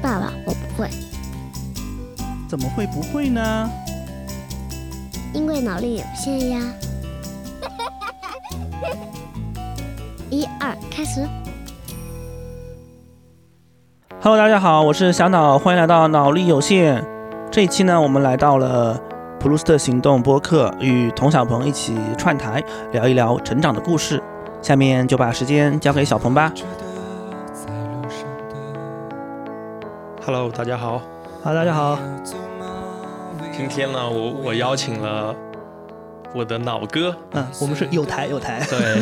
爸爸，我不会，怎么会不会呢？因为脑力有限呀。一二，开始。Hello，大家好，我是小脑，欢迎来到脑力有限。这一期呢，我们来到了普鲁斯特行动播客，与童小鹏一起串台，聊一聊成长的故事。下面就把时间交给小鹏吧。Hello，大家好。好，大家好。今天呢，我我邀请了我的脑哥，嗯，我们是有台有台。对，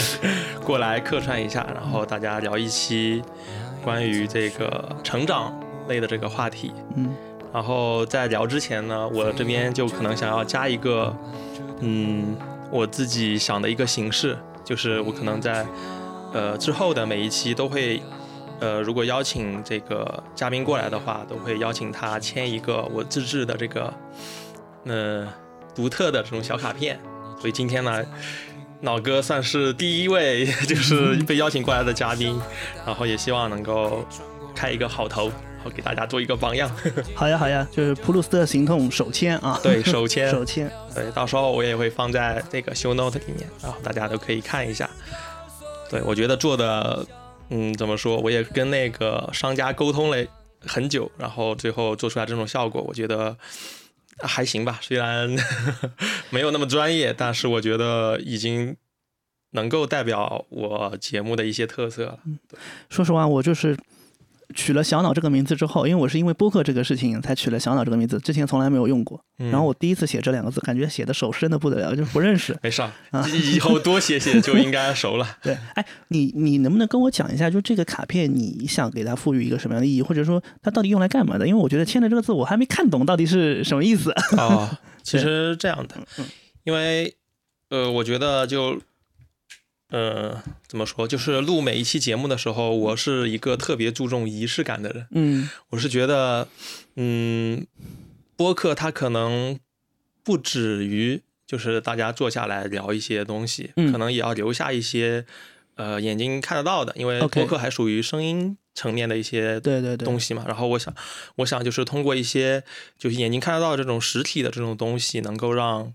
过来客串一下，然后大家聊一期关于这个成长类的这个话题。嗯，然后在聊之前呢，我这边就可能想要加一个，嗯，我自己想的一个形式，就是我可能在呃之后的每一期都会。呃，如果邀请这个嘉宾过来的话，都会邀请他签一个我自制的这个，呃，独特的这种小卡片。所以今天呢，脑哥算是第一位 就是被邀请过来的嘉宾，然后也希望能够开一个好头，然后给大家做一个榜样。好呀好呀，就是普鲁斯特行动手签啊。对，手签，手签。对，到时候我也会放在这个 show note 里面，然后大家都可以看一下。对，我觉得做的。嗯，怎么说？我也跟那个商家沟通了很久，然后最后做出来这种效果，我觉得还行吧。虽然 没有那么专业，但是我觉得已经能够代表我节目的一些特色了。说实话，我就是取了“小脑”这个名字之后，因为我是因为播客这个事情才取了“小脑”这个名字，之前从来没有用过。嗯、然后我第一次写这两个字，感觉写的手生的不得了，就不认识。没事，啊、以后多写写就应该熟了。对，哎，你你能不能跟我讲一下，就这个卡片，你想给它赋予一个什么样的意义，或者说它到底用来干嘛的？因为我觉得签的这个字我还没看懂到底是什么意思。哦，其实这样的，因为呃，我觉得就。呃，怎么说？就是录每一期节目的时候，我是一个特别注重仪式感的人。嗯，我是觉得，嗯，播客它可能不止于就是大家坐下来聊一些东西，嗯、可能也要留下一些呃眼睛看得到的，因为播客还属于声音层面的一些对对对东西嘛。然后我想，我想就是通过一些就是眼睛看得到这种实体的这种东西，能够让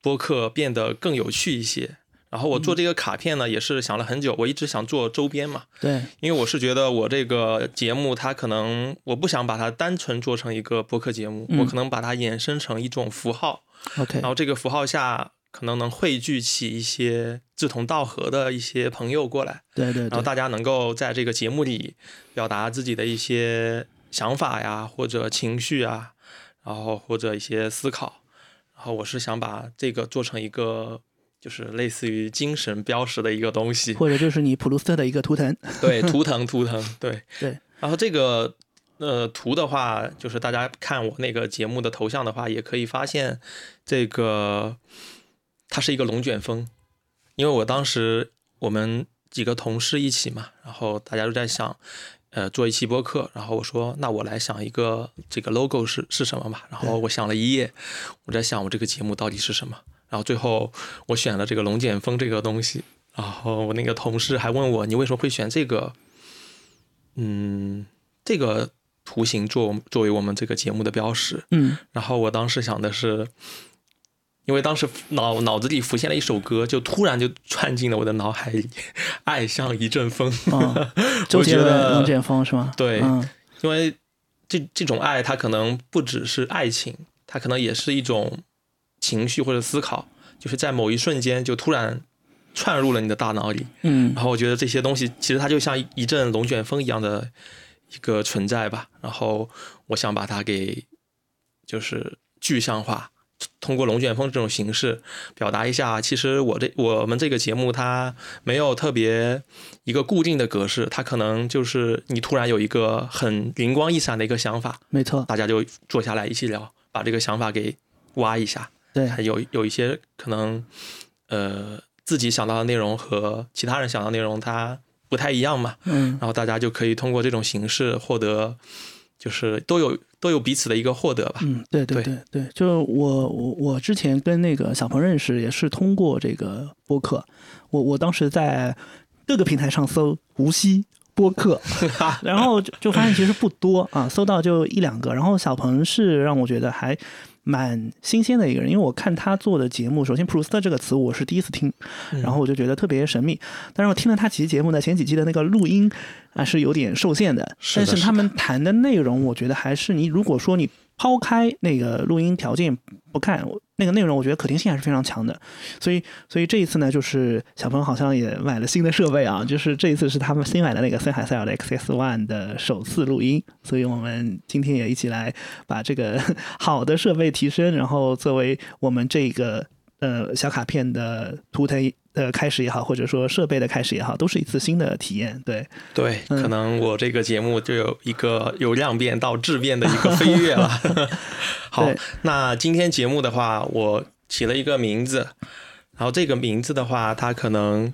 播客变得更有趣一些。然后我做这个卡片呢，也是想了很久。我一直想做周边嘛，对，因为我是觉得我这个节目，它可能我不想把它单纯做成一个播客节目，嗯、我可能把它衍生成一种符号。OK，然后这个符号下可能能汇聚起一些志同道合的一些朋友过来，对对,对，然后大家能够在这个节目里表达自己的一些想法呀，或者情绪啊，然后或者一些思考。然后我是想把这个做成一个。就是类似于精神标识的一个东西，或者就是你普鲁斯特的一个图腾。对，图腾，图腾，对 对。然后这个呃图的话，就是大家看我那个节目的头像的话，也可以发现这个它是一个龙卷风，因为我当时我们几个同事一起嘛，然后大家都在想，呃，做一期播客，然后我说那我来想一个这个 logo 是是什么吧，然后我想了一夜，我在想我这个节目到底是什么。然后最后我选了这个龙卷风这个东西，然后我那个同事还问我你为什么会选这个，嗯，这个图形作作为我们这个节目的标识，嗯，然后我当时想的是，因为当时脑脑子里浮现了一首歌，就突然就窜进了我的脑海里，爱像一阵风，哦、周杰伦《龙卷风》是吗？对，嗯、因为这这种爱它可能不只是爱情，它可能也是一种。情绪或者思考，就是在某一瞬间就突然窜入了你的大脑里，嗯，然后我觉得这些东西其实它就像一阵龙卷风一样的一个存在吧，然后我想把它给就是具象化，通过龙卷风这种形式表达一下，其实我这我们这个节目它没有特别一个固定的格式，它可能就是你突然有一个很灵光一闪的一个想法，没错，大家就坐下来一起聊，把这个想法给挖一下。对，还有有一些可能，呃，自己想到的内容和其他人想到的内容它不太一样嘛，嗯，然后大家就可以通过这种形式获得，就是都有都有彼此的一个获得吧。嗯，对对对对，就我我我之前跟那个小鹏认识也是通过这个播客，我我当时在各个平台上搜无锡。播客，然后就就发现其实不多啊，搜到就一两个。然后小鹏是让我觉得还蛮新鲜的一个人，因为我看他做的节目，首先普鲁斯特这个词我是第一次听，然后我就觉得特别神秘。但是我听了他几期节目呢，前几期的那个录音啊是有点受限的，但是他们谈的内容，我觉得还是你如果说你。抛开那个录音条件不看，那个内容我觉得可听性还是非常强的。所以，所以这一次呢，就是小鹏好像也买了新的设备啊，就是这一次是他们新买的那个森海塞尔的 XS One 的首次录音。所以我们今天也一起来把这个 好的设备提升，然后作为我们这个呃小卡片的图腾。的开始也好，或者说设备的开始也好，都是一次新的体验。对对，可能我这个节目就有一个由量变到质变的一个飞跃了。好，那今天节目的话，我起了一个名字，然后这个名字的话，它可能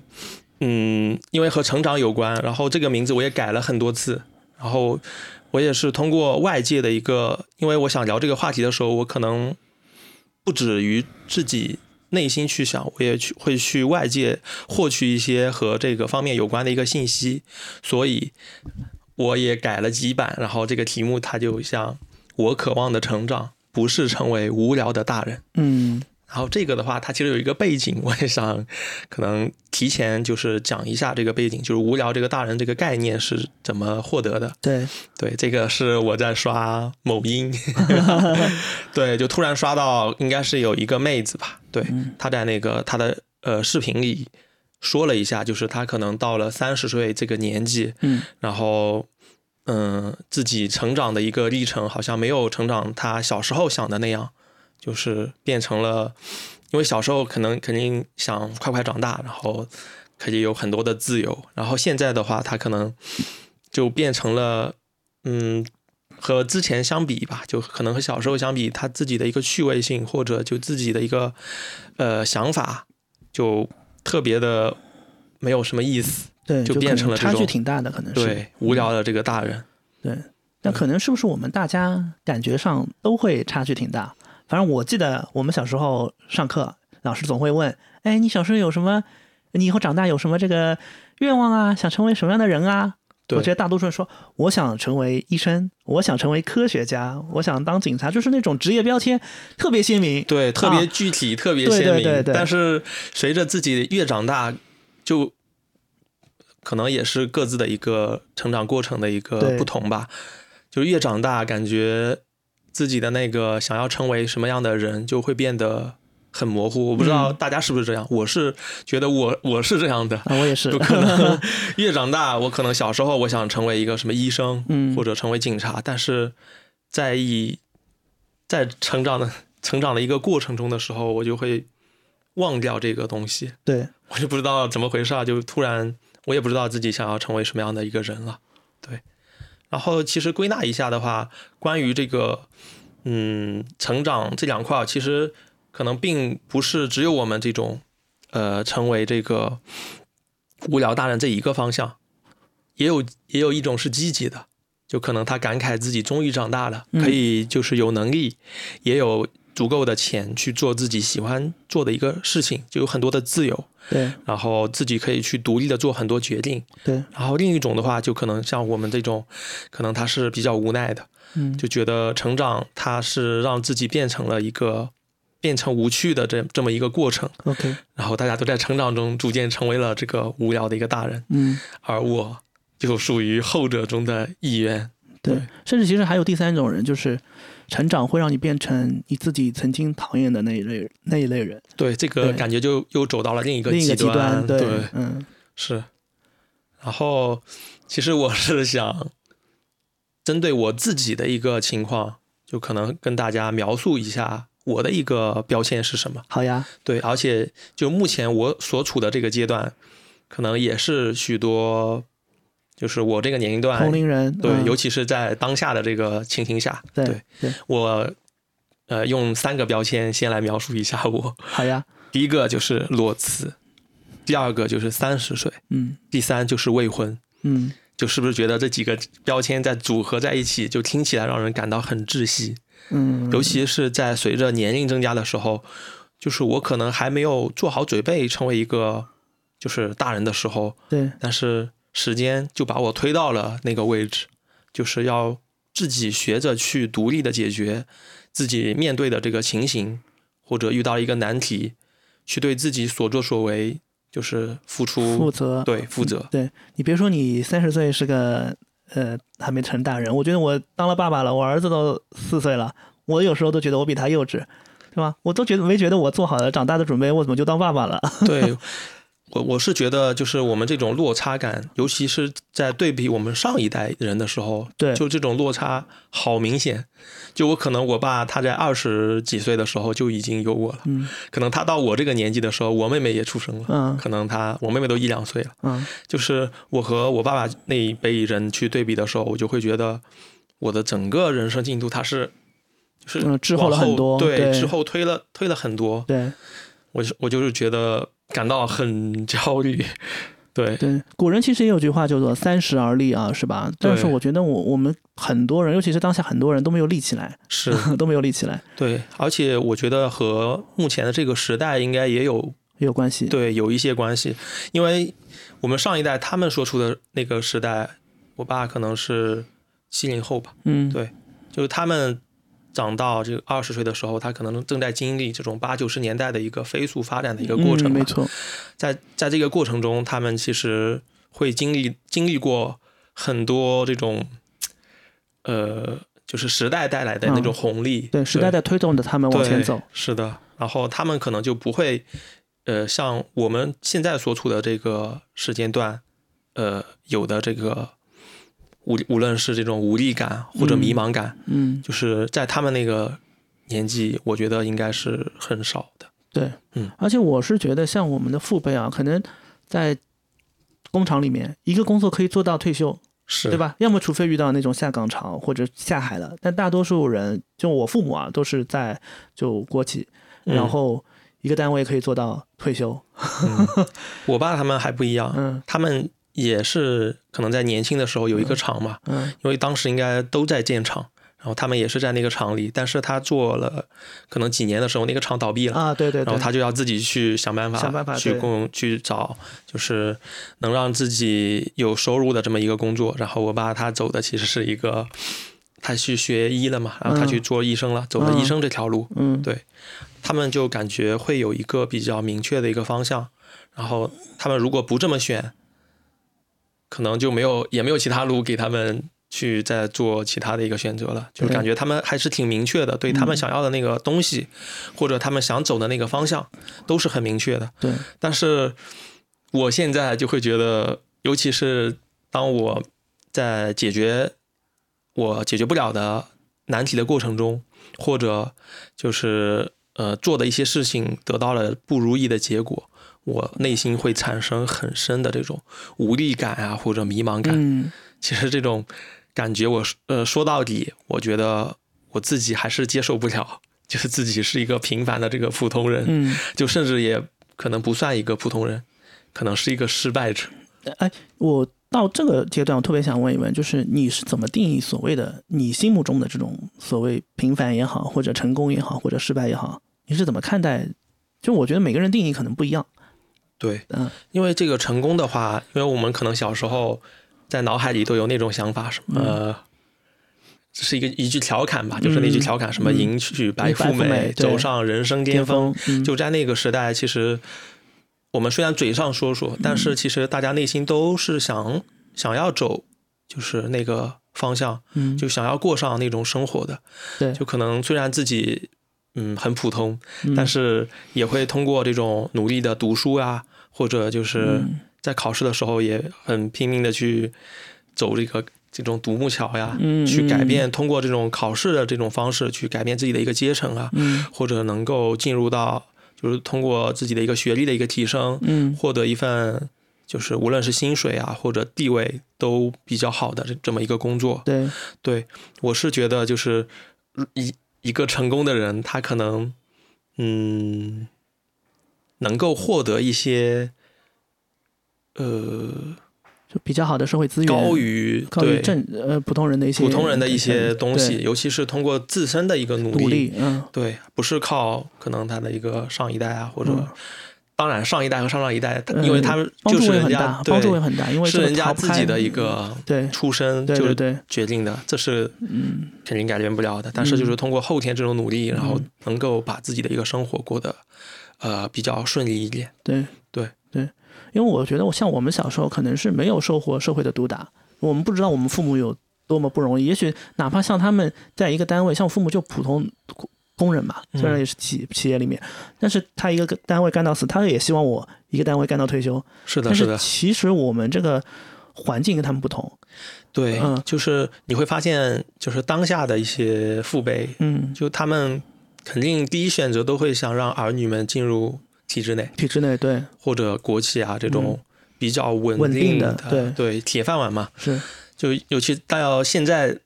嗯，因为和成长有关，然后这个名字我也改了很多次，然后我也是通过外界的一个，因为我想聊这个话题的时候，我可能不止于自己。内心去想，我也去会去外界获取一些和这个方面有关的一个信息，所以我也改了几版，然后这个题目它就像我渴望的成长，不是成为无聊的大人。嗯。然后这个的话，它其实有一个背景，我也想可能提前就是讲一下这个背景，就是无聊这个大人这个概念是怎么获得的。对。对，这个是我在刷某音，对，就突然刷到应该是有一个妹子吧，对，她在那个她的呃视频里说了一下，就是她可能到了三十岁这个年纪，嗯，然后嗯自己成长的一个历程，好像没有成长她小时候想的那样。就是变成了，因为小时候可能肯定想快快长大，然后可以有很多的自由。然后现在的话，他可能就变成了，嗯，和之前相比吧，就可能和小时候相比，他自己的一个趣味性或者就自己的一个呃想法，就特别的没有什么意思。对，就变成了差距挺大的，可能是对无聊的这个大人。对，那可能是不是我们大家感觉上都会差距挺大？反正我记得我们小时候上课，老师总会问：“哎，你小时候有什么？你以后长大有什么这个愿望啊？想成为什么样的人啊？”我觉得大多数人说：“我想成为医生，我想成为科学家，我想当警察。”就是那种职业标签特别鲜明，对，特别具体，特别鲜明。但是随着自己越长大，就可能也是各自的一个成长过程的一个不同吧。就越长大，感觉。自己的那个想要成为什么样的人，就会变得很模糊。我不知道大家是不是这样，我是觉得我我是这样的。我也是。可能 越长大，我可能小时候我想成为一个什么医生，嗯，或者成为警察，但是在以在成长的成长的一个过程中的时候，我就会忘掉这个东西。对，我就不知道怎么回事啊，就突然我也不知道自己想要成为什么样的一个人了。对。然后其实归纳一下的话，关于这个，嗯，成长这两块，其实可能并不是只有我们这种，呃，成为这个无聊大人这一个方向，也有也有一种是积极的，就可能他感慨自己终于长大了，可以就是有能力，也有。足够的钱去做自己喜欢做的一个事情，就有很多的自由。对，然后自己可以去独立的做很多决定。对，然后另一种的话，就可能像我们这种，可能他是比较无奈的，嗯，就觉得成长他是让自己变成了一个变成无趣的这这么一个过程。OK，然后大家都在成长中逐渐成为了这个无聊的一个大人。嗯，而我就属于后者中的一员。对，甚至其实还有第三种人，就是。成长会让你变成你自己曾经讨厌的那一类那一类人。对，这个感觉就又走到了另一个极端。对，嗯，是。然后，其实我是想针对我自己的一个情况，就可能跟大家描述一下我的一个标签是什么。好呀。对，而且就目前我所处的这个阶段，可能也是许多。就是我这个年龄段，同龄人对，尤其是在当下的这个情形下，对对，我呃用三个标签先来描述一下我。好呀，第一个就是裸辞，第二个就是三十岁，嗯，第三就是未婚，嗯，就是不是觉得这几个标签在组合在一起，就听起来让人感到很窒息，嗯，尤其是在随着年龄增加的时候，就是我可能还没有做好准备成为一个就是大人的时候，对，但是。时间就把我推到了那个位置，就是要自己学着去独立的解决自己面对的这个情形，或者遇到一个难题，去对自己所作所为就是付出负责，对负责。对你别说你三十岁是个呃还没成大人，我觉得我当了爸爸了，我儿子都四岁了，我有时候都觉得我比他幼稚，是吧？我都觉得没觉得我做好了长大的准备，我怎么就当爸爸了？对，我我是觉得就是我们这种落差感，尤其是在对比我们上一代人的时候，对就这种落差好明显。就我可能我爸他在二十几岁的时候就已经有我了，嗯可能他到我这个年纪的时候，我妹妹也出生了，嗯可能他我妹妹都一两岁了。嗯就是我和我爸爸那一辈人去对比的时候，我就会觉得我的整个人生进度它是就是嗯滞后了很多对，对之后推了推了很多，对我就我就是觉得感到很焦虑，对。对，古人其实也有句话叫做“三十而立”啊，是吧？但是我觉得我我们很多人，尤其是当下很多人都没有立起来，是，都没有立起来，对，而且我觉得和目前的这个时代应该也有也有关系。对有一些关系，因为我们上一代他们说出的那个时代，我爸可能是七零后吧，嗯，对就是他们长到这个二十岁的时候，他可能正在经历这种八九十年代的一个飞速发展的一个过程没错，在在这个过程中，他们其实会经历经历过很多这种，呃，就是时代带来的那种红利。嗯对时代在推动着他们往前走。是的，然后他们可能就不会，呃，像我们现在所处的这个时间段，呃，有的这个无无论是这种无力感或者迷茫感，嗯，就是在他们那个年纪，我觉得应该是很少的。对，嗯，而且我是觉得，像我们的父辈啊，可能在工厂里面，一个工作可以做到退休，是，对？吧？要么除非遇到那种下岗潮或者下海了，但大多数人，就我父母啊，都是在就国企，嗯然后一个单位可以做到退休。嗯我爸他们还不一样，嗯他们也是可能在年轻的时候有一个厂嘛，嗯因为当时应该都在建厂，然后他们也是在那个厂里，但是他做了可能几年的时候，那个厂倒闭了。啊，对对对，然后他就要自己去想办法，想办法去供去找，就是能让自己有收入的这么一个工作。然后我爸他走的其实是一个，他去学医了嘛，然后他嗯去做医生了，走了医生这条路。嗯对他们就感觉会有一个比较明确的一个方向，然后他们如果不这么选，可能就没有也没有其他路给他们去再做其他的一个选择了，就对感觉他们还是挺明确的，对他们嗯想要的那个东西，或者他们想走的那个方向，都是很明确的。对，但是我现在就会觉得，尤其是当我在解决我解决不了的难题的过程中，或者就是呃做的一些事情得到了不如意的结果，我内心会产生很深的这种无力感啊，或者迷茫感。嗯其实这种感觉我，呃说到底，我觉得我自己还是接受不了，就是自己是一个平凡的这个普通人。嗯，就甚至也可能不算一个普通人，可能是一个失败者。哎，我到这个阶段，我特别想问一问，就是你是怎么定义所谓的你心目中的这种所谓平凡也好，或者成功也好，或者失败也好，你是怎么看待？就我觉得每个人定义可能不一样。对，嗯。因为这个成功的话，因为我们可能小时候在脑海里都有那种想法，什么、呃，这是一个一句调侃吧，就是那句调侃，什么嗯。迎娶白富美走上人生巅峰。嗯、就在那个时代，其实我们虽然嘴上说说，但是其实大家内心都是想想要走，就是那个方向，嗯。就想要过上那种生活的。对，就可能虽然自己嗯很普通，嗯但是也会通过这种努力的读书啊，或者就是嗯。在考试的时候也很拼命的去走这个这种独木桥呀，嗯去改变，通过这种考试的这种方式去改变自己的一个阶层啊，嗯或者能够进入到就是通过自己的一个学历的一个提升，嗯。获得一份就是无论是薪水啊或者地位都比较好的这这么一个工作，对，对，我是觉得就是一一个成功的人，他可能嗯能够获得一些呃就比较好的社会资源，高于对高于正呃普通人的一些普通人的一些东西，尤其是通过自身的一个努努力，嗯。对，不是靠可能他的一个上一代啊，或者嗯当然上一代和上上一代，嗯因为他们就是人家会很大，帮助会很大，因为是人家自己的一个对出身就对对对，决定的，这是嗯肯定改变不了的。但是就是通过后天这种努力，然后能够把自己的一个生活过得呃比较顺利一点。对对对，因为我觉得我像我们小时候可能是没有受过社会的毒打，我们不知道我们父母有多么不容易。也许哪怕像他们在一个单位，像我父母就普通工人嘛，虽然也是企企业里面，但是他一个单位干到死，他也希望我一个单位干到退休。是的，是是的，其实我们这个环境跟他们不同，对，嗯。就是你会发现，就是当下的一些父辈，嗯，就他们肯定第一选择都会想让儿女们进入体制内。体制内对。或者国企啊这种比较稳稳定的对，对铁饭碗嘛。是，就尤其到现在，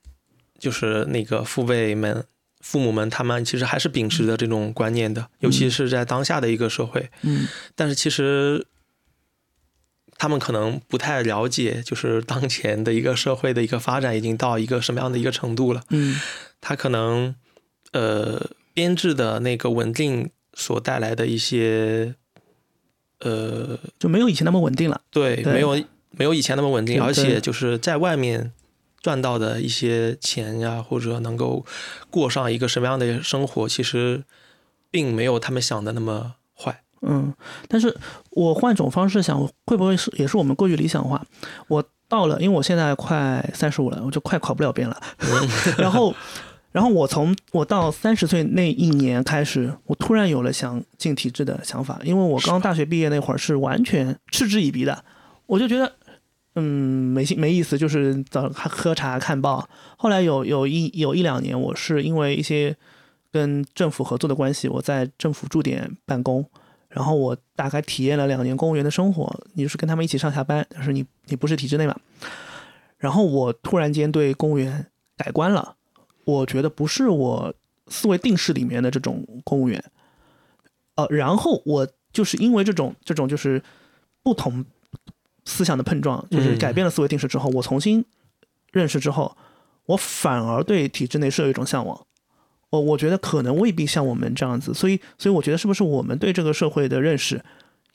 就是那个父辈们、父母们，他们其实还是秉持着这种观念的，尤其是在当下的一个社会。嗯但是其实他们可能不太了解，就是当前的一个社会的一个发展已经到一个什么样的一个程度了。嗯他可能呃编制的那个稳定所带来的一些呃就没有以前那么稳定了。对，对没有没有以前那么稳定，而且就是在外面赚到的一些钱呀，或者能够过上一个什么样的生活，其实并没有他们想的那么坏。嗯，但是我换种方式想，会不会是也是我们过于理想化？我到了，因为我现在快三十五了，我就快考不了编了。然后，然后我从我到三十岁那一年开始，我突然有了想进体制的想法，因为我刚大学毕业那会儿是完全嗤之以鼻的，我就觉得。嗯，没兴没意思，就是早上喝茶看报。后来有有一有一两年，我是因为一些跟政府合作的关系，我在政府驻点办公，然后我大概体验了两年公务员的生活，你就是跟他们一起上下班，但是你你不是体制内嘛。然后我突然间对公务员改观了，我觉得不是我思维定式里面的这种公务员，呃，然后我就是因为这种这种就是不同思想的碰撞，就是嗯改变了思维定式之后，我重新认识之后，我反而对体制内是有一种向往。我我觉得可能未必像我们这样子，所以所以我觉得是不是我们对这个社会的认识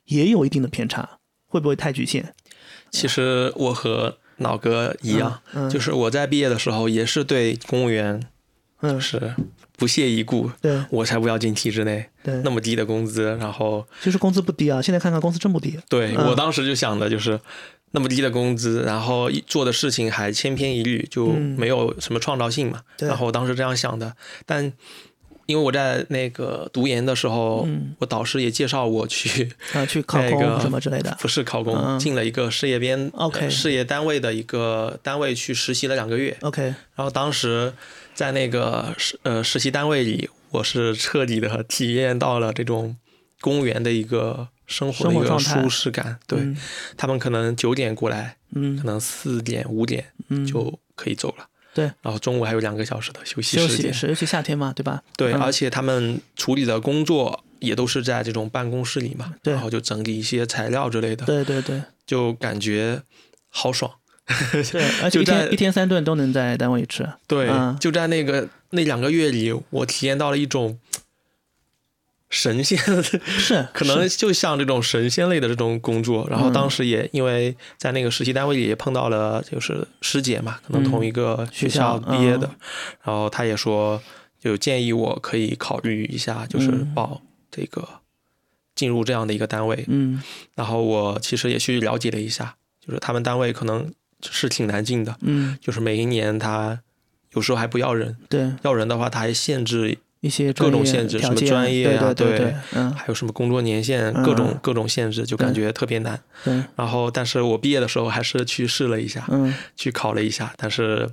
也有一定的偏差，会不会太局限？其实我和老哥一样，嗯，嗯就是我在毕业的时候也是对公务员嗯，是不屑一顾，对我才不要进体制内，对，那么低的工资，然后其实工资不低啊，现在看看工资真不低。对、嗯我当时就想的就是。那么低的工资，然后一做的事情还千篇一律，就嗯没有什么创造性嘛。对然后我当时这样想的，但因为我在那个读研的时候，嗯我导师也介绍我去啊，去 考那个公什么之类的。不是考公，嗯进了一个事业编 OK 呃事业单位的一个单位去实习了两个月。OK，然后当时在那个实呃实习单位里，我是彻底的体验到了这种公务员的一个生活的一个舒适感。对、嗯他们可能九点过来，嗯可嗯能四点五点嗯，就可以走了。对，然后中午还有两个小时的休息时间。息是尤其夏天嘛，对吧？对，嗯而且他们处理的工作也都是在这种办公室里嘛，对然后就整理一些材料之类的，对对对就感觉好爽。对，而且一天一天三顿都能在单位吃。对，嗯就在那个那两个月里，我体验到了一种神仙，是，可能就像这种神仙类的这种工作。然后嗯当时也因为在那个实习单位里也碰到了就是师姐嘛，可能同一个学校毕业的，嗯然后她也说就建议我可以考虑一下，就是嗯报这个进入这样的一个单位。嗯然后我其实也去了解了一下，就是他们单位可能是挺难进的，嗯，就是每一年他有时候还不要人，对，要人的话他还限制，一些各种限制什么专业啊对对对对，嗯还有什么工作年限，嗯各种各种限制，就感觉特别难。对，然后，但是我毕业的时候还是去试了一下，嗯，去考了一下，但是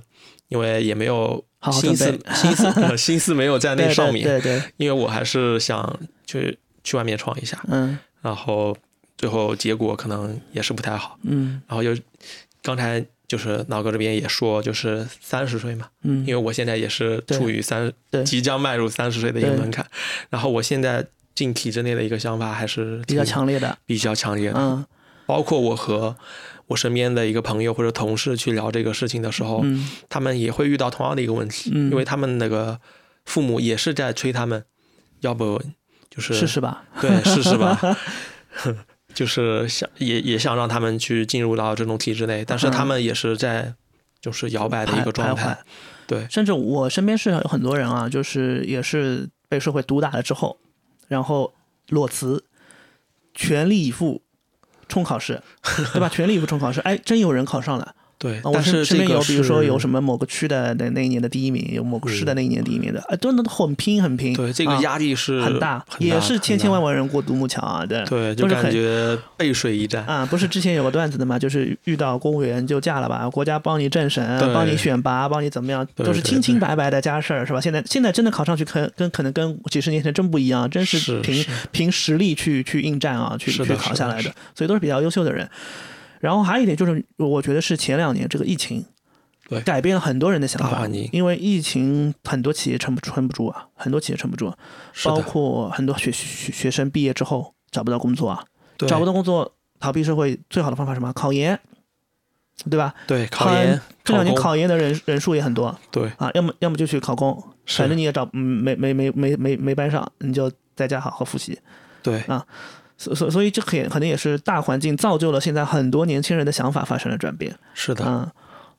因为也没有好好心思心思呃 心思没有在那上面，对对，因为我还是想去去外面闯一下，嗯。然后最后结果可能也是不太好。嗯。然后又刚才就是老哥这边也说，就是三十岁嘛，嗯，因为我现在也是处于三即将迈入三十岁的一个门槛，然后我现在进体制内的一个想法还是比较强烈的，比较强烈的，嗯。包括我和我身边的一个朋友或者同事去聊这个事情的时候，嗯他们也会遇到同样的一个问题，嗯。因为他们那个父母也是在催他们，要不就是试试吧，对试试吧，就是想也也想让他们去进入到这种体制内，但是他们也是在就是摇摆的一个状态。对，甚至我身边是有很多人啊，就是也是被社会毒打了之后，然后裸辞，全力以赴冲考试，对吧？全力以赴冲考试，哎，真有人考上了。对，但是这个身身边有，比如说有？什么某个区的那那一年的第一名，有某个市的那一年第一名的，啊，真的很拼很拼，对，这个啊压力是很大，很也是千千万万。人过独木桥啊，对对，就感觉背水一战。啊，不是之前有个段子的嘛，就是遇到公务员就嫁了吧，国家帮你政审，帮你选拔，帮你怎么样，都是清清白白的家事儿，是吧？现在现在真的考上去，可跟可能跟几十年前真不一样，真是凭凭实力去去应战啊，去去考下来的，所以都是比较优秀的人。然后还有一点就是，我觉得是前两年这个疫情，对。改变了很多人的想法因为疫情很多企业撑不撑不住啊，很多企业撑不住，包，括很多学学学生毕业之后找不到工作啊，对。找不到工作，逃避社会最好的方法是什么？考研，对吧？对考考研，这两年考研的人人数也很多对。啊，要么要么就去考公，反正你也找嗯没没没没没没班上，你就在家好好复习。对所所所以这可也可能也是大环境造就了现在很多年轻人的想法发生了转变。是的。嗯，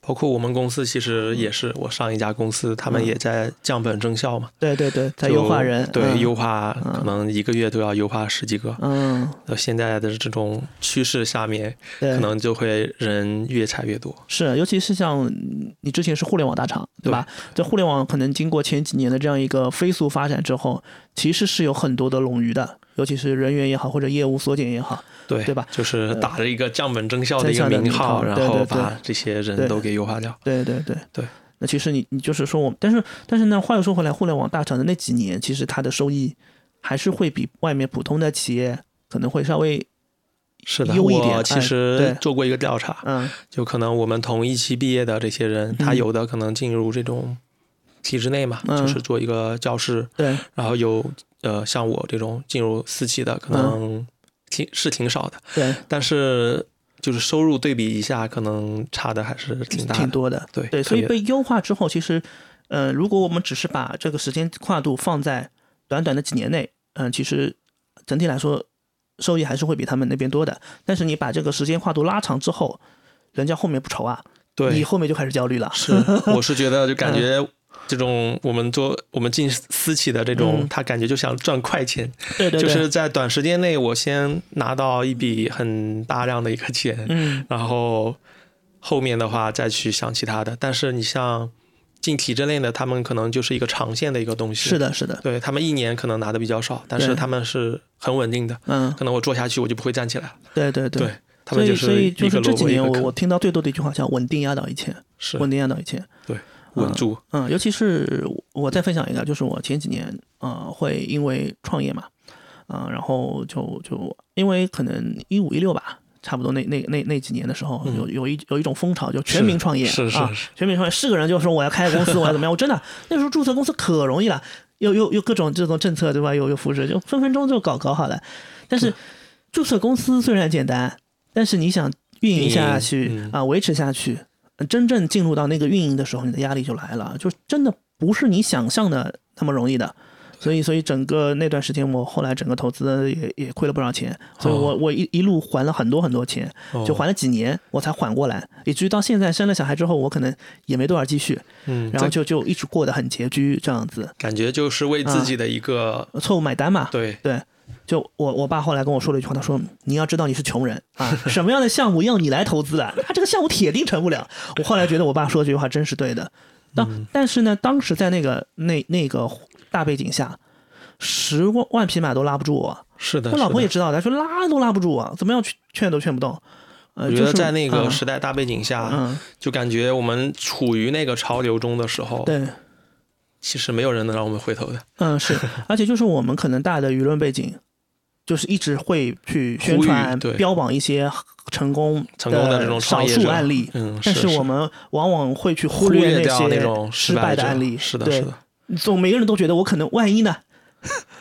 包括我们公司其实也是，我上一家公司他们嗯也在降本增效嘛，对对对，在优化人，对嗯优化嗯可能一个月都要优化十几个。嗯，那现在的这种趋势下面，对，可能就会人越裁越多。是，尤其是像嗯你之前是互联网大厂，对吧？这互联网可能经过前几年的这样一个飞速发展之后，其实是有很多的冗余的，尤其是人员也好，或者业务缩减也好，对对吧？就是打着一个降本增效的一个名名号，头然后把这些人都给优化掉。对对对。对。那其实你你就是说我，但是但是呢，话又说回来，互联网大厂的那几年，其实它的收益还是会比外面普通的企业可能会稍微是的，优一点我其实做过一个调查，嗯。就可能我们同一期毕业的这些人，他嗯。有的可能进入这种体制内嘛，嗯就是做一个教师，对然后有呃像我这种进入私企的，可能挺、是挺少的，对但是就是收入对比一下，可能差的还是挺大的。挺多的，对对，所以被优化之后，其实呃，如果我们只是把这个时间跨度放在短短的几年内，嗯、其实整体来说收益还是会比他们那边多的。但是你把这个时间跨度拉长之后，人家后面不愁啊，对你，后面就开始焦虑了。是，我是觉得就感 觉。这种我们做我们进私企的这种，嗯。他感觉就想赚快钱，对对对，就是在短时间内我先拿到一笔很大量的一个钱，嗯，然后后面的话再去想其他的。但是你像进体制内的，他们可能就是一个长线的一个东西。是，的，是的，对他们一年可能拿的比较少，但是他们是很稳定的。嗯，可能我做下去，我就不会站起来。了。对对。对他们就所以就是这几年我我听到最多的一句话叫稳定压倒一切，是。稳定压倒一切。稳住。嗯，尤其是我再分享一个，就是我前几年呃会因为创业嘛，嗯、然后就就因为可能一五一六吧，差不多那那那那几年的时候，嗯有有一有一种风潮，就全民创业啊是是是，全民创业，是个人就说我要开个公司，我要怎么样，我真的那时候注册公司可容易了，又又又各种这种政策对吧？又又扶持，就分分钟就搞搞好了。但是注册公司虽然简单，但是你想运营下去啊，维持下去，真正进入到那个运营的时候，你的压力就来了，就真的不是你想象的那么容易的。所以，所以整个那段时间，我后来整个投资也也亏了不少钱，所以我哦我一一路还了很多很多钱，就还了几年，我才缓过来，以至于到现在生了小孩之后，我可能也没多少积蓄，嗯，然后就就一直过得很拮据这样子，感觉就是为自己的一个错误买单嘛。对就我我爸后来跟我说了一句话，他说你要知道你是穷人啊，什么样的项目要你来投资的，他这个项目铁定成不了。我后来觉得我爸说这句话真是对的。当、嗯但是呢，当时在那个那那个大背景下，十万万匹马都拉不住我。是的。我老婆也知道的，说拉都拉不住我，怎么样去劝都劝不动。呃，我觉得在那个嗯时代大背景下，嗯，就感觉我们处于那个潮流中的时候，对，其实没有人能让我们回头的。嗯是，而且就是我们可能大的舆论背景，就是一直会去宣传、标榜一些成功成功的这种少数案例，嗯，但是是。我们往往会去忽略略掉那种失败的案例。是的，是，的，总每个人都觉得我可能万一呢，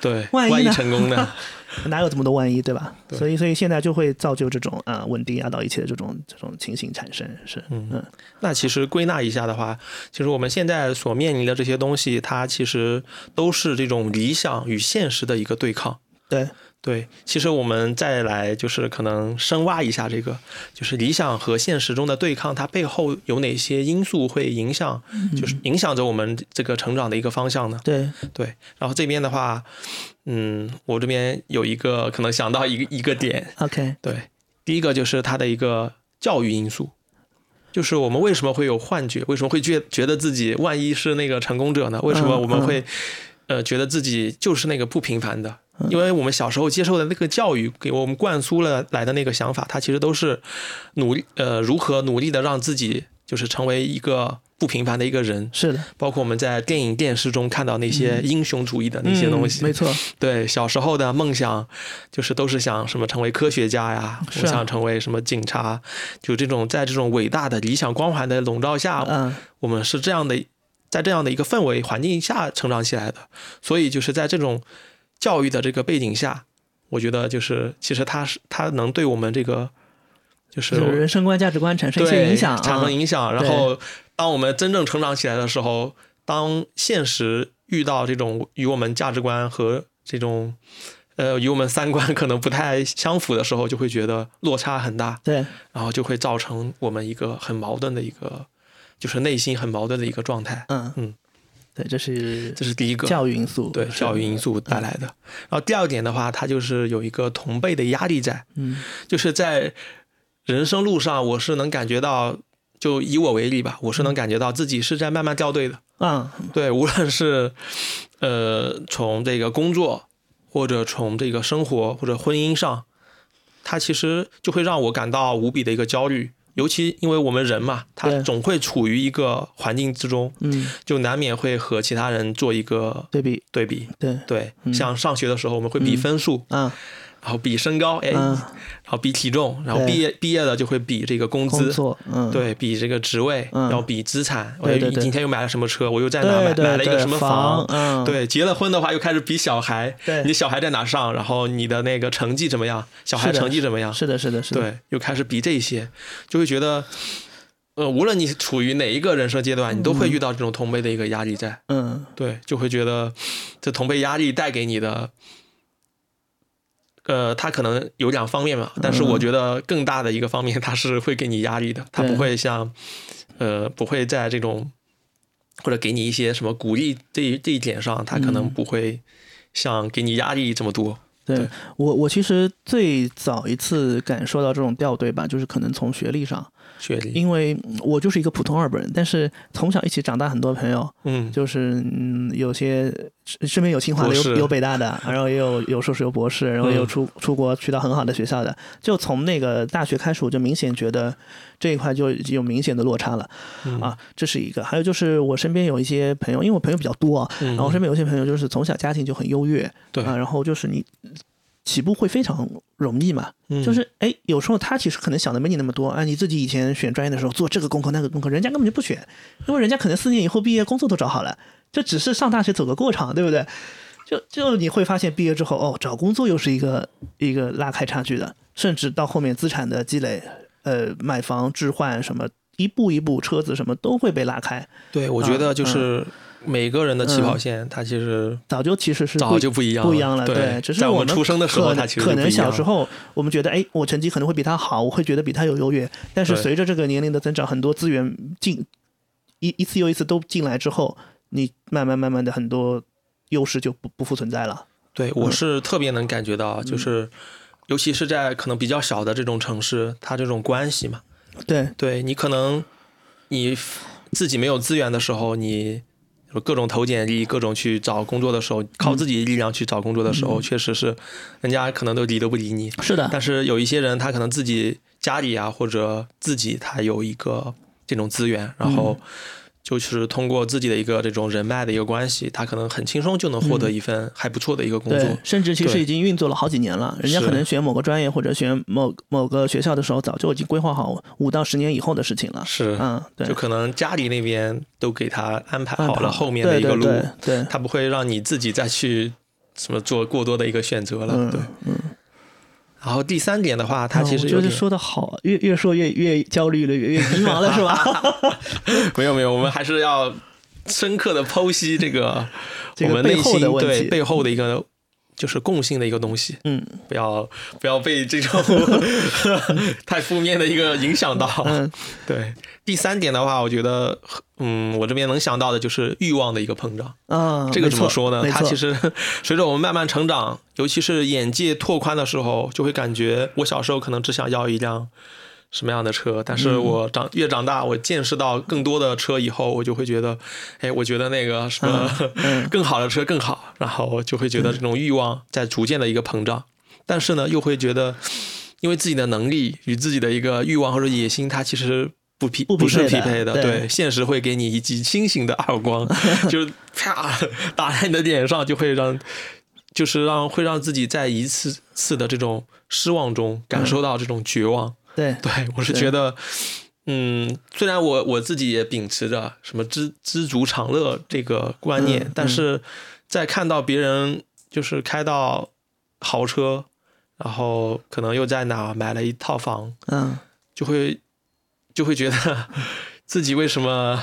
对，万一呢？成功呢？哪有这么多万一，对吧？对所以，所以现在就会造就这种啊、呃稳定压倒一切的这种这种情形产生。是，嗯嗯那其实归纳一下的话，其实我们现在所面临的这些东西，它其实都是这种理想与现实的一个对抗。对对，其实我们再来就是可能深挖一下这个，就是理想和现实中的对抗，它背后有哪些因素会影响，就是影响着我们这个成长的一个方向呢？对对，然后这边的话，嗯，我这边有一个可能想到一个一个点，，OK，对，第一个就是它的一个教育因素，就是我们为什么会有幻觉，为什么会觉觉得自己万一是那个成功者呢？为什么嗯我们会、呃觉得自己就是那个不平凡的？因为我们小时候接受的那个教育，给我们灌输了来的那个想法，它其实都是努力呃如何努力的让自己就是成为一个不平凡的一个人，是的，包括我们在电影、电视中看到那些英雄主义的那些东西，嗯没错，对，小时候的梦想就是都是想什么成为科学家呀，我想成为什么警察，就这种在这种伟大的理想光环的笼罩下，嗯。我们是这样的，在这样的一个氛围环境下成长起来的，所以就是在这种教育的这个背景下，我觉得就是其实它是它能对我们这个就是人生观、价值观产生一些影响啊，产生影响。然后，当我们真正成长起来的时候，当现实遇到这种与我们价值观和这种呃与我们三观可能不太相符的时候，就会觉得落差很大，对。然后就会造成我们一个很矛盾的一个，就是内心很矛盾的一个状态。嗯。嗯，对，这是这是第一个。教育因素，对教育因素带来的，然后第二点的话，它就是有一个同辈的压力在，嗯就是在人生路上，我是能感觉到，就以我为例吧，我是能感觉到自己是在慢慢掉队的。嗯，对，无论是呃从这个工作，或者从这个生活或者婚姻上，它其实就会让我感到无比的一个焦虑。尤其因为我们人嘛，他总会处于一个环境之中，嗯，就难免会和其他人做一个对比。对比。对。像上学的时候，我们会比嗯。分数，啊然后比身高，哎，嗯，然后比体重，然后毕业毕业了就会比这个工资，工，嗯，对比这个职位，嗯。然后比资产，我今天又买了什么车，我又在哪买买了一个什么房，嗯，对，结了婚的话又开始比小孩，对。你小孩在哪上，然后你的那个成绩怎么样，小孩成绩怎么样，是的，是的，是的，对，又开始比这些，就会觉得，呃，无论你处于哪一个人生阶段，你都会遇到这种同辈的一个压力在，嗯，对，就会觉得这同辈压力带给你的。呃，它可能有两方面嘛，但是我觉得更大的一个方面，它是会给你压力的，它不会像，呃，不会在这种或者给你一些什么鼓励这一这一点上，它可能嗯。不会像给你压力这么多。对对。我，我其实最早一次感受到这种掉队吧，就是可能从学历上，学历，因为我就是一个普通二本人，但是从小一起长大很多朋友，嗯，就是嗯，有些身边有清华的，有有北大的，然后也有有硕士有博士，然后也有嗯。出出国去到很好的学校的。就从那个大学开始，我就明显觉得这一块就有明显的落差了。嗯。啊，这是一个。还有就是我身边有一些朋友，因为我朋友比较多然后我身边有一些朋友就是从小家庭就很优越，对。啊，然后就是你起步会非常容易嘛，嗯。就是哎，有时候他其实可能想的没你那么多，啊，你自己以前选专业的时候做这个功课那个功课，人家根本就不选，因为人家可能四年以后毕业工作都找好了，这只是上大学走个过场，对不对？就就你会发现毕业之后，哦，找工作又是一个一个拉开差距的，甚至到后面资产的积累，呃，买房置换什么，一步一步车子什么都会被拉开，对，我觉得就是每个人的起跑线，它其实早就其实是早就不一样不一样了，对，只是在我们们出生的时候，可它其实可能小时候我们觉得，哎，我成绩可能会比他好，我会觉得比他有优越。但是随着这个年龄的增长，很多资源进一一次又一次都进来之后，你慢慢慢慢的很多优势就不不复存在了。对我是特别能感觉到，就是尤其是在可能比较小的这种城市，它这种关系嘛，对。对你可能你自己没有资源的时候，你有各种投简历、各种去找工作的时候，靠自己的力量去找工作的时候，确实是人家可能都理都不理你。是的，但是有一些人，他可能自己家里啊，或者自己他有一个这种资源，然后就是通过自己的一个这种人脉的一个关系，他可能很轻松就能获得一份还不错的一个工作。对，甚至其实已经运作了好几年了。人家可能选某个专业或者选某某个学校的时候，早就已经规划好五到十年以后的事情了。是，嗯，对就，可能家里那边都给他安排好了后面的一个路，对对对对他不会让你自己再去什么做过多的一个选择了。嗯对，然后第三点的话，他其实就是、说的好，越越说越越焦虑了，越越迷茫了，是吧？没有没有，我们还是要深刻的剖析这个这个背后我们内心的问题对背后的一个就是共性的一个东西，嗯不要不要被这种 太负面的一个影响到。嗯 对，第三点的话，我觉得，嗯，我这边能想到的就是欲望的一个膨胀。啊，这个怎么说呢？它其实随着我们慢慢成长，尤其是眼界拓宽的时候，就会感觉我小时候可能只想要一辆什么样的车，但是我长越长大，我见识到更多的车以后，我就会觉得，哎，我觉得那个什么、嗯 更好的车更好，然后就会觉得这种欲望在逐渐的一个膨胀，但是呢，又会觉得，因为自己的能力与自己的一个欲望或者野心，它其实。不匹不匹是匹配的，对对，现实会给你一记清醒的耳光，就是啪打在你的脸上，就会让，就是让会让自己在一次次的这种失望中感受到这种绝望。对 对我是觉得，嗯，虽然我我自己也秉持着什么知知足常乐这个观念，嗯但是在看到别人就是开到豪车，然后可能又在哪买了一套房，嗯。就会就会觉得自己为什么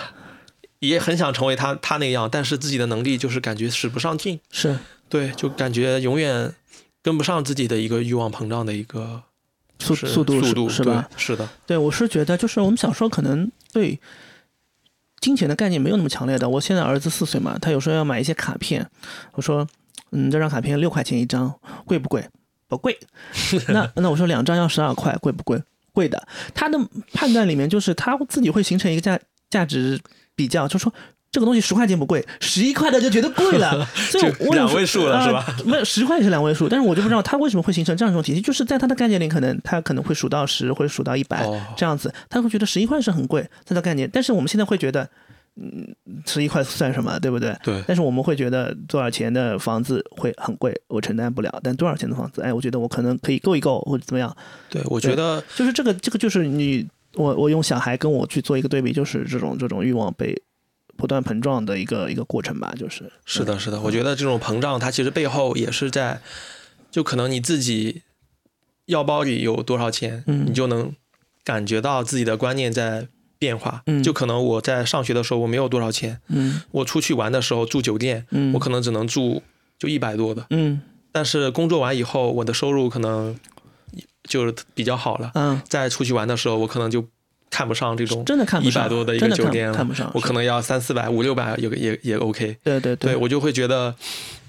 也很想成为他他那样，但是自己的能力就是感觉使不上劲，是。对，就感觉永远跟不上自己的一个欲望膨胀的一个就是速速度速度是吧？？是的，对，我是觉得就是我们小时候可能对金钱的概念没有那么强烈的。我现在儿子四岁嘛，他有时候要买一些卡片，我说，嗯，这张卡片六块钱一张，贵不贵？不贵。那那我说两张要十二块，贵不贵？贵的。他的判断里面就是他自己会形成一个价价值比较，就说。这个东西十块钱不贵，十一块的就觉得贵了，所以就我两位数了呃是吧？没有十块也是两位数，但是我就不知道它为什么会形成这样一种体系，就是在它的概念里，可能它可能会数到十，或者数到一百、哦这样子，他会觉得十一块是很贵，它的概念。但是我们现在会觉得，嗯，十一块算什么，对不对？对但是我们会觉得多少钱的房子会很贵，我承担不了。但多少钱的房子，哎，我觉得我可能可以够一够，或者怎么样。对，我觉得就是这个，这个就是你我我用小孩跟我去做一个对比，就是这种这种欲望被不断膨胀的一个一个过程吧，就是。是的，是的，我觉得这种膨胀，它其实背后也是在，就可能你自己腰包里有多少钱，嗯。你就能感觉到自己的观念在变化。嗯。就可能我在上学的时候我没有多少钱，嗯。我出去玩的时候住酒店，嗯，我可能只能住就一百多的，嗯。但是工作完以后，我的收入可能就是比较好了。嗯，再出去玩的时候，我可能就看不上这种真的看不上100多的一个酒店了看不上，我可能要三四百、五六百也也也 OK。对对对我就会觉得，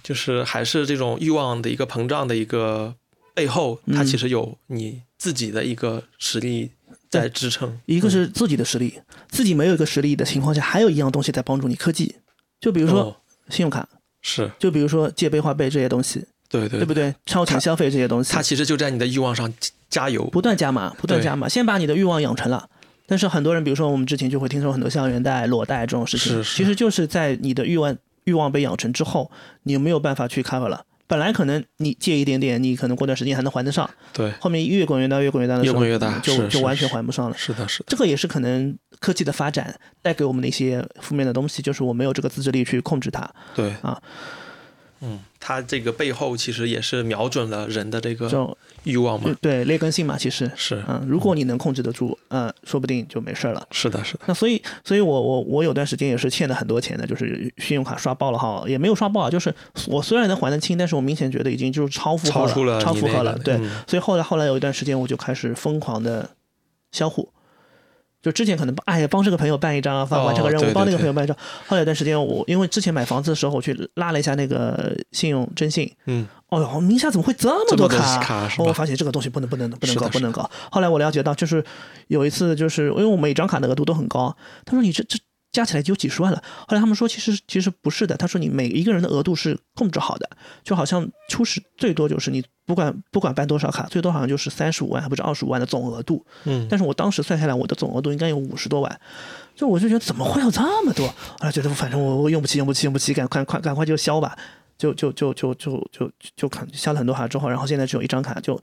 就是还是这种欲望的一个膨胀的一个背后，它嗯其实有你自己的一个实力在支撑。一个是自己的实力，自己没有一个实力的情况下，还有一样东西在帮助你，科技。就比如说哦信用卡，是就比如说借呗、花呗这些东西，对对对不对？超前消费这些东西，它其实就在你的欲望上加油。不断加码，不断加码，先把你的欲望养成了。但是很多人，比如说我们之前就会听说很多校园贷、裸贷这种事情，是是其实就是在你的欲望欲望被养成之后，你没有办法去 cover 了？本来可能你借一点点，你可能过段时间还能还得上，对，后面越滚越大，越滚越大的时候，越滚越大就是就是完全还不上了。是的，是的，这个也是可能科技的发展带给我们的一些负面的东西，就是我没有这个自制力去控制它。对啊。嗯，它这个背后其实也是瞄准了人的这个这种欲望嘛。对劣根性嘛，其实，是，嗯，如果你能控制得住，嗯，说不定就没事儿了。是的，是的。那所以，所以我我我有段时间也是欠了很多钱的，就是信用卡刷爆了哈，也没有刷爆啊，就是我虽然能还得清，但是我明显觉得已经就是超负荷超出了超负荷了对，嗯所以后来后来有一段时间我就开始疯狂的销户。就之前可能哎呀帮这个朋友办一张啊，发完成个任务，帮那个朋友办一张。后来一段时间我因为之前买房子的时候，我去拉了一下那个信用征信，嗯，哦哟，名下怎么会这么多卡？哦，我？发现这个东西不能不能不能搞不能搞。后来我了解到，就是有一次，就是因为我每张卡的额度都很高，他说你这这加起来就有几十万了。后来他们说其实其实不是的，他说你每一个人的额度是控制好的，就好像初始最多就是你不管不管办多少卡，最多好像就是三十五万还不是二十五万的总额度。嗯，但是我当时算下来，我的总额度应该有五十多万，就我就觉得怎么会有这么多？后来觉得反正我我用不起，用不起，用不起，赶快快赶快就消吧，就就就就就就就看消了很多卡之后，然后现在只有一张卡，就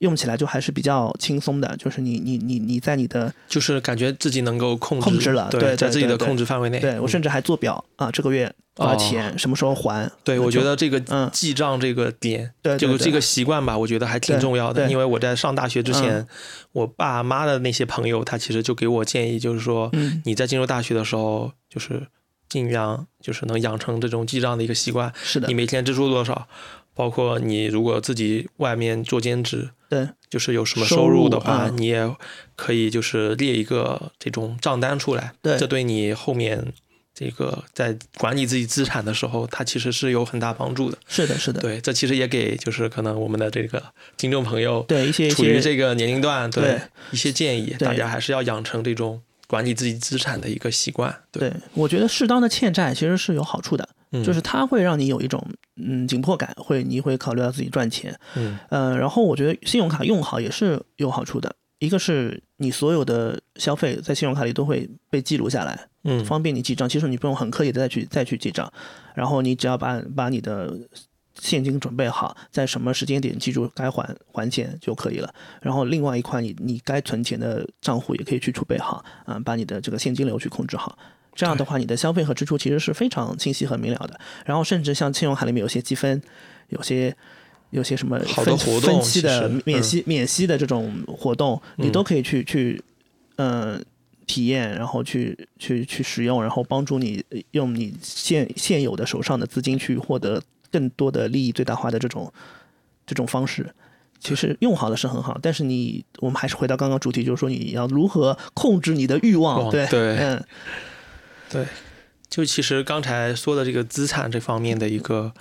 用起来就还是比较轻松的，就是你你你你在你的就是感觉自己能够控制控制了对对在自己的控制范围内。嗯对我甚至还做表啊，这个月多少钱，什么时候还？对，我觉得这个嗯记账这个点，对这个这个习惯吧，我觉得还挺重要的。因为我在上大学之前嗯，我爸妈的那些朋友，他其实就给我建议，就是说嗯你在进入大学的时候，就是尽量就是能养成这种记账的一个习惯。是的你，每天支出多少？包括你如果自己外面做兼职，对，就是有什么收收入的话，啊。你也可以就是列一个这种账单出来，对。这对你后面这个在管理自己资产的时候，它其实是有很大帮助的。是的，是的，对，这其实也给就是可能我们的这个听众朋友，对一些处于这个年龄段，对对。一些建议，大家还是要养成这种管理自己资产的一个习惯。对，对，我觉得适当的欠债其实是有好处的，嗯就是它会让你有一种嗯紧迫感，会你会考虑到自己赚钱，嗯呃，然后我觉得信用卡用好也是有好处的，一个是你所有的消费在信用卡里都会被记录下来，嗯方便你记账。其实你不用很刻意的再去再去记账，然后你只要把把你的现金准备好，在什么时间点记住该还还钱就可以了。然后另外一块你你该存钱的账户也可以去储备好，啊、把你的这个现金流去控制好。这样的话，你的消费和支出其实是非常清晰和明了的。然后甚至像信用卡里面有些积分，有些有些什么分活动分期的免息、免息的这种活动，你嗯。都可以去去呃体验，然后去去去使用，然后帮助你呃用你现现有的手上的资金去获得更多的利益最大化的这种这种方式。其实用好了是很好，但是你我们还是回到刚刚主题，就是说你要如何控制你的欲望，对望对。嗯，对，就其实刚才说的这个资产这方面的一个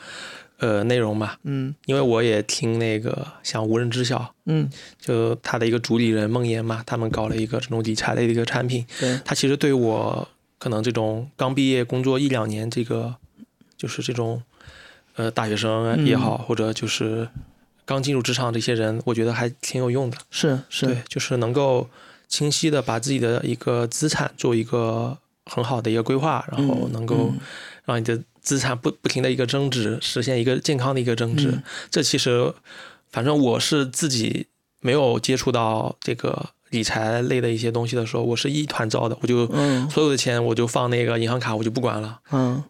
呃内容嘛，嗯。因为我也听那个像无人知晓，嗯，就他的一个主理人孟岩嘛，他们搞了一个这种理财类的一个产品，对，他其实对我可能这种刚毕业工作一两年，这个就是这种呃大学生也好，或者就是刚进入职场这些人，我觉得还挺有用的。是是，对，就是能够清晰的把自己的一个资产做一个很好的一个规划，然后嗯能够嗯让你的资产不不停的一个增值，实现一个健康的一个增值。嗯这其实，反正我是自己没有接触到这个理财类的一些东西的时候，我是一团糟的，我就嗯所有的钱我就放那个银行卡，我就不管了。嗯，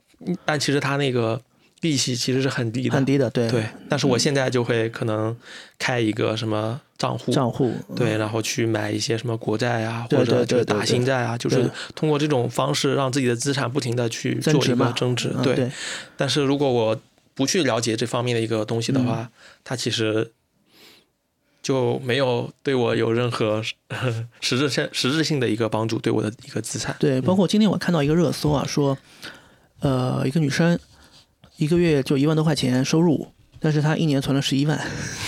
但其实它那个利息其实是很低的，很低的，对对。但是我现在就会可能开一个什么账户，账户，对，然后去买一些什么国债啊，或者就是打新债啊，就是通过这种方式让自己的资产不停的去做一个增值对，但是如果我不去了解这方面的一个东西的话，嗯它其实就没有对我有任何实 质性实质性的一个帮助，对我的一个资产。对，包括今天我看到一个热搜啊，说，呃，一个女生一个月就一万多块钱收入，但是他一年存了十一万，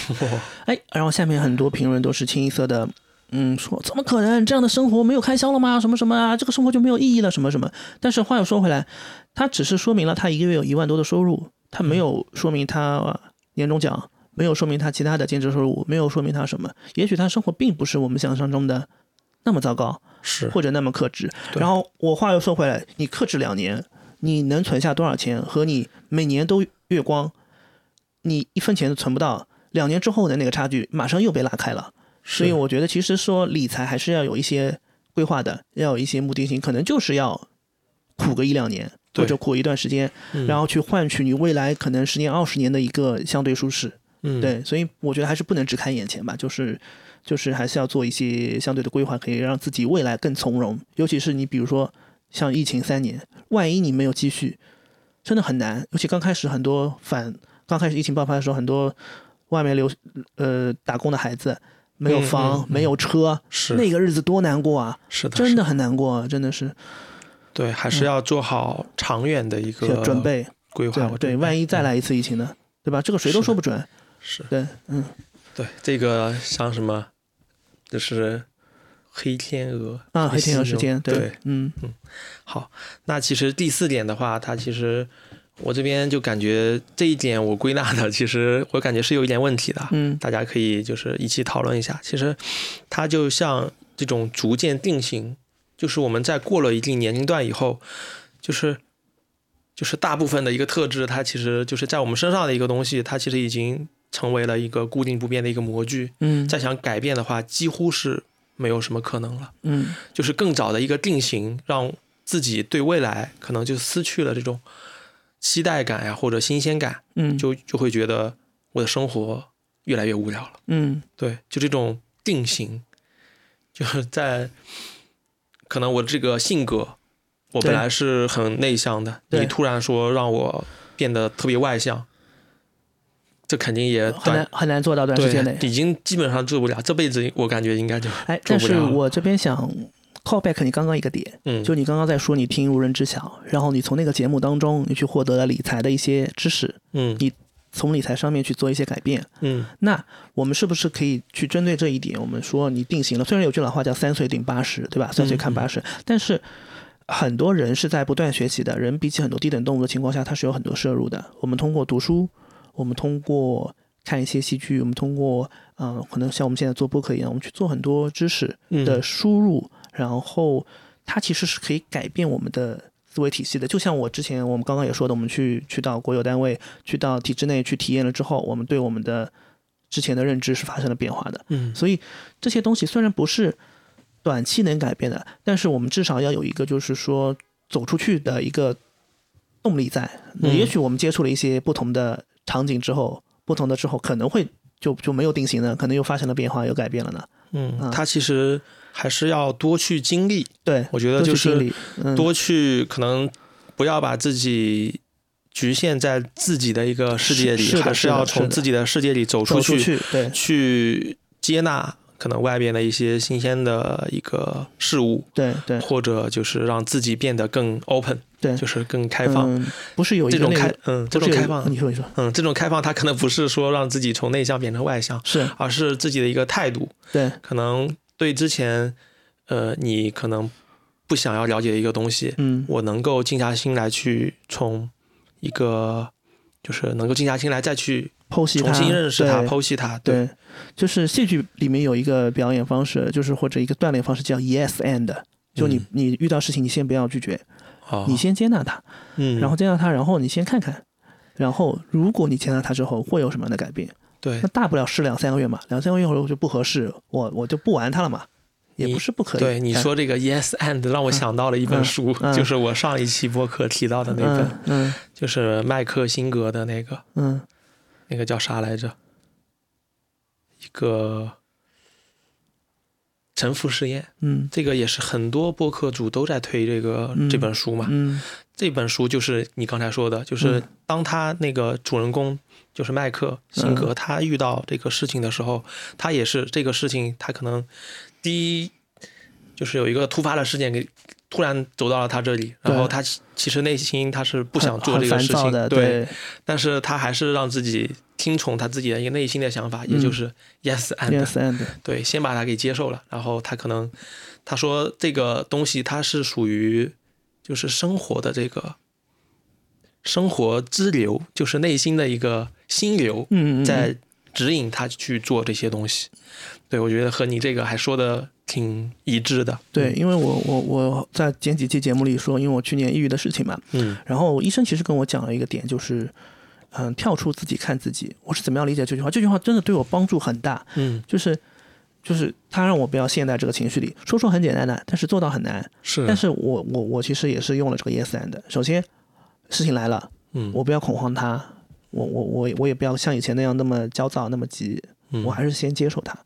哎，然后下面很多评论都是清一色的，嗯，说怎么可能这样的生活没有开销了吗？什么什么啊，这个生活就没有意义了，什么什么。但是话又说回来，他只是说明了他一个月有一万多的收入，他没有说明他年终奖。没有说明他其他的兼职收入，没有说明他什么。也许他生活并不是我们想象中的那么糟糕，是，或者那么克制。然后我话又说回来，你克制两年，你能存下多少钱？和你每年都月光，你一分钱都存不到，两年之后的那个差距马上又被拉开了。所以我觉得，其实说理财还是要有一些规划的，要有一些目的性，可能就是要苦个一两年，或者苦一段时间，嗯然后去换取你未来可能十年、二十年的一个相对舒适。嗯，对，所以我觉得还是不能只看眼前吧，就是就是还是要做一些相对的规划，可以让自己未来更从容。尤其是你比如说像疫情三年，万一你没有积蓄，真的很难。尤其刚开始很多反刚开始疫情爆发的时候，很多外面留呃打工的孩子没有嗯房、嗯嗯没有车，是那个日子多难过啊！是的，真的很难过，真的是对，还是要做好长远的一个要准备。规划对对，万一再嗯来一次疫情呢？对吧？这个谁都说不准。是对，嗯，对这个像什么，就是黑天鹅啊，黑天鹅时时间，对，嗯好，那其实第四点的话，它其实我这边就感觉这一点我归纳的，其实我感觉是有一点问题的。嗯大家可以就是一起讨论一下。其实它就像这种逐渐定型，就是我们在过了一定年龄段以后，就是就是大部分的一个特质，它其实就是在我们身上的一个东西，它其实已经成为了一个固定不变的一个模具。嗯再想改变的话，几乎是没有什么可能了。嗯。就是更早的一个定型，让自己对未来可能就失去了这种期待感呀，或者新鲜感，嗯，就就会觉得我的生活越来越无聊了。嗯。对，就这种定型，就是在可能我这个性格，我本来是很内向的，你突然说让我变得特别外向，这肯定也很难很难做到短时间内。已经基本上做不了，这辈子我感觉应该就哎，但是我这边想 call back 你刚刚一个点，嗯就你刚刚在说你听无人知晓，然后你从那个节目当中你去获得了理财的一些知识，嗯你从理财上面去做一些改变。嗯那我们是不是可以去针对这一点，我们说你定型了？虽然有句老话叫“三岁定八十”，对吧？三岁看八十，但是很多人是在不断学习的。人比起很多低等动物的情况下，他是有很多摄入的。我们通过读书，我们通过看一些戏剧，我们通过嗯、呃可能像我们现在做播客一样，我们去做很多知识嗯的输入，然后它其实是可以改变我们的思维体系的。就像我之前我们刚刚也说的，我们去去到国有单位，去到体制内去体验了之后，我们对我们的之前的认知是发生了变化的。嗯所以这些东西虽然不是短期能改变的，但是我们至少要有一个就是说走出去的一个动力在。嗯也许我们接触了一些不同的场景之后，不同的之后可能会就就没有定型呢，可能又发生了变化，又改变了呢。嗯啊，他其实还是要多去经历，对，我觉得就是多去可能不要把自己局限在自己的一个世界里，还是要从自己的世界里走出走出去，对去接纳可能外边的一些新鲜的一个事物，对对。或者就是让自己变得更 open，对，就是更开放。嗯，不是有一这种开嗯，这种开放，你说你说。嗯，这种开放，它可能不是说让自己从内向变成外向，是。而是自己的一个态度。对。可能对之前，呃，你可能不想要了解的一个东西，嗯。我能够静下心来去从一个，就是能够静下心来再去剖析重新认识它、剖析它。对，就是戏剧里面有一个表演方式，就是或者一个锻炼方式叫 yes and，就你、嗯。你遇到事情你先不要拒绝，哦，你先接纳它，嗯，然后接纳它，然后你先看看，然后如果你接纳它之后会有什么样的改变，对。那大不了试两三个月嘛，两三个月后就不合适，我我就不玩它了嘛，也不是不可以。对你哎说这个 yes and 让我想到了一本嗯书，嗯就是我上一期播客提到的那本，嗯嗯。就是麦克辛格的那个，嗯。那个叫啥来着？一个沉浮实验。嗯这个也是很多播客主都在推这个、嗯这本书嘛。嗯这本书就是你刚才说的，就是嗯当他那个主人公就是麦克辛格，他遇到这个事情的时候，他也是这个事情，他可能第一就是有一个突发的事件给突然走到了他这里，然后他其其实内心他是不想做这个事情的，对，对。但是他还是让自己听从他自己的一个内心的想法，也就是 yes and，、，yes and，对，先把他给接受了，然后他可能他说这个东西它是属于就是生活的这个生活支流，就是内心的一个心流，嗯嗯嗯。在指引他去做这些东西。对，我觉得和你这个还说的挺一致的。对，因为我我我在前几期节目里说，因为我去年抑郁的事情嘛，嗯然后医生其实跟我讲了一个点，就是嗯，跳出自己看自己。我是怎么样理解这句话？这句话真的对我帮助很大，嗯，就是就是他让我不要陷在这个情绪里。说说很简单的，但是做到很难。是，但是我我我其实也是用了这个 yes and。首先，事情来了，嗯，我不要恐慌它，我我我我也不要像以前那样那么焦躁那么急，嗯我还是先接受它，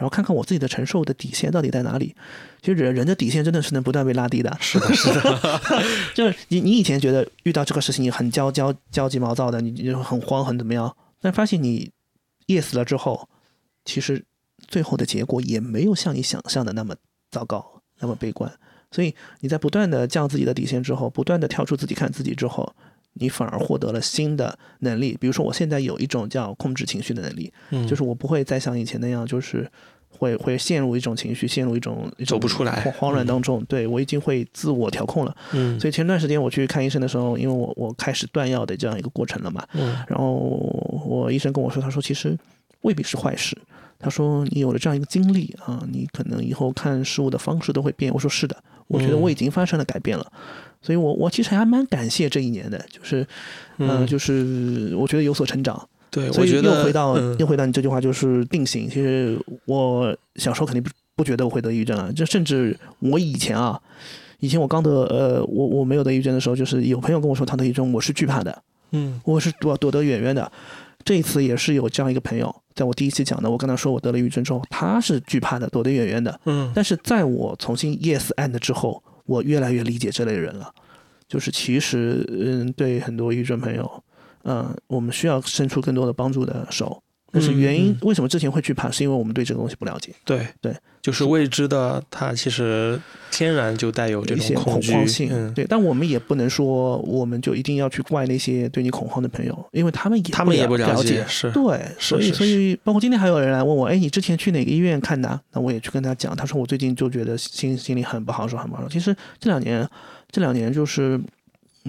然后看看我自己的承受的底线到底在哪里。其实人人的底线真的是能不断被拉低的。是的，是的。就是你你以前觉得遇到这个事情你很焦焦焦急毛躁的，你很慌很怎么样，但发现你 yes 了之后，其实最后的结果也没有像你想象的那么糟糕，那么悲观。所以你在不断的降自己的底线之后，不断的跳出自己看自己之后，你反而获得了新的能力。比如说，我现在有一种叫控制情绪的能力，嗯就是我不会再像以前那样，就是会会陷入一种情绪，陷入一种走不出来慌慌乱当中。对我已经会自我调控了。嗯，所以前段时间我去看医生的时候，因为我我开始断药的这样一个过程了嘛，嗯然后我医生跟我说，他说其实未必是坏事。他说你有了这样一个经历啊，你可能以后看事物的方式都会变。我说是的，我觉得嗯我已经发生了改变了。所以我我其实还蛮感谢这一年的，就是嗯、嗯就是我觉得有所成长。对，所以又回到、嗯又回到你这句话，就是定型。其实我小时候肯定不不觉得我会得抑郁症啊，就甚至我以前啊，以前我刚得呃我我没有得抑郁症的时候，就是有朋友跟我说他得抑郁症，我是惧怕的，嗯我是躲躲得远远的。这一次也是有这样一个朋友，在我第一期讲的，我跟他说我得了抑郁症之后，他是惧怕的，躲得远远的。嗯但是在我重新 yes and 之后，我越来越理解这类人了。就是其实，嗯，对很多抑郁症朋友，嗯，我们需要伸出更多的帮助的手。但是原因嗯。为什么之前会惧怕，是因为我们对这个东西不了解，对。对，就是未知的，它其实天然就带有这种惧慌性。嗯，对，但我们也不能说我们就一定要去怪那些对你恐慌的朋友，因为他们也他们也不不了解，是对，所以所以包括今天还有人来问我，哎，你之前去哪个医院看的啊？那我也去跟他讲，他说我最近就觉得心心里很不好受，很不好受。其实这两年这两年就是嗯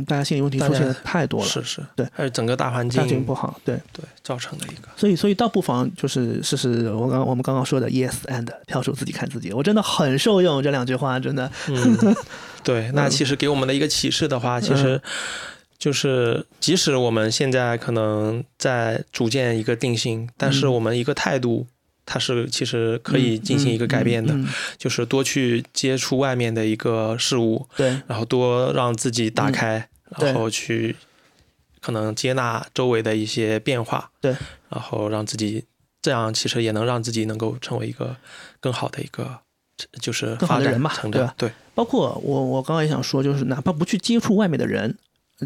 大家心理问题出现的太多了，是是，对还有整个大环大环境不好，对，对造成的一个，所以所以倒不妨就是试试我刚我们刚刚说的 yes and 跳出自己看自己，我真的很受用这两句话，真的，嗯，对，那其实给我们的一个启示的话，其实就是即使我们现在可能在逐渐一个定性，但是嗯我们一个态度。它是其实可以进行一个改变的，嗯嗯嗯就是多去接触外面的一个事物，对，然后多让自己打开，对。然后去可能接纳周围的一些变化，对，然后让自己这样其实也能让自己能够成为一个更好的一个就是好的人吧成长对吧，对，包括我我刚刚也想说，就是哪怕不去接触外面的人，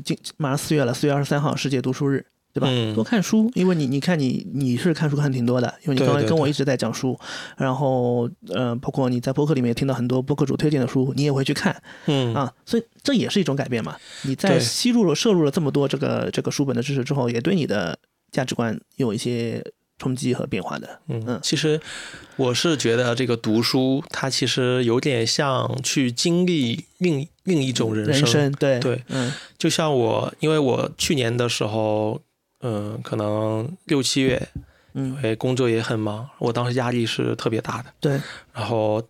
今马上四月了，四月二十三号世界读书日。对吧？嗯多看书，因为你你看你你是看书看挺多的，因为你刚才跟我一直在讲书，然后呃，包括你在播客里面也听到很多播客主推荐的书，你也会去看，嗯啊，所以这也是一种改变嘛。你在吸入了摄入了这么多这个这个书本的知识之后，也对你的价值观有一些冲击和变化的。嗯嗯，其实我是觉得这个读书，它其实有点像去经历另另一种人生。人生对对嗯就像我，因为我去年的时候，嗯、可能六七月，嗯因为工作也很忙，我当时压力是特别大的。对然后，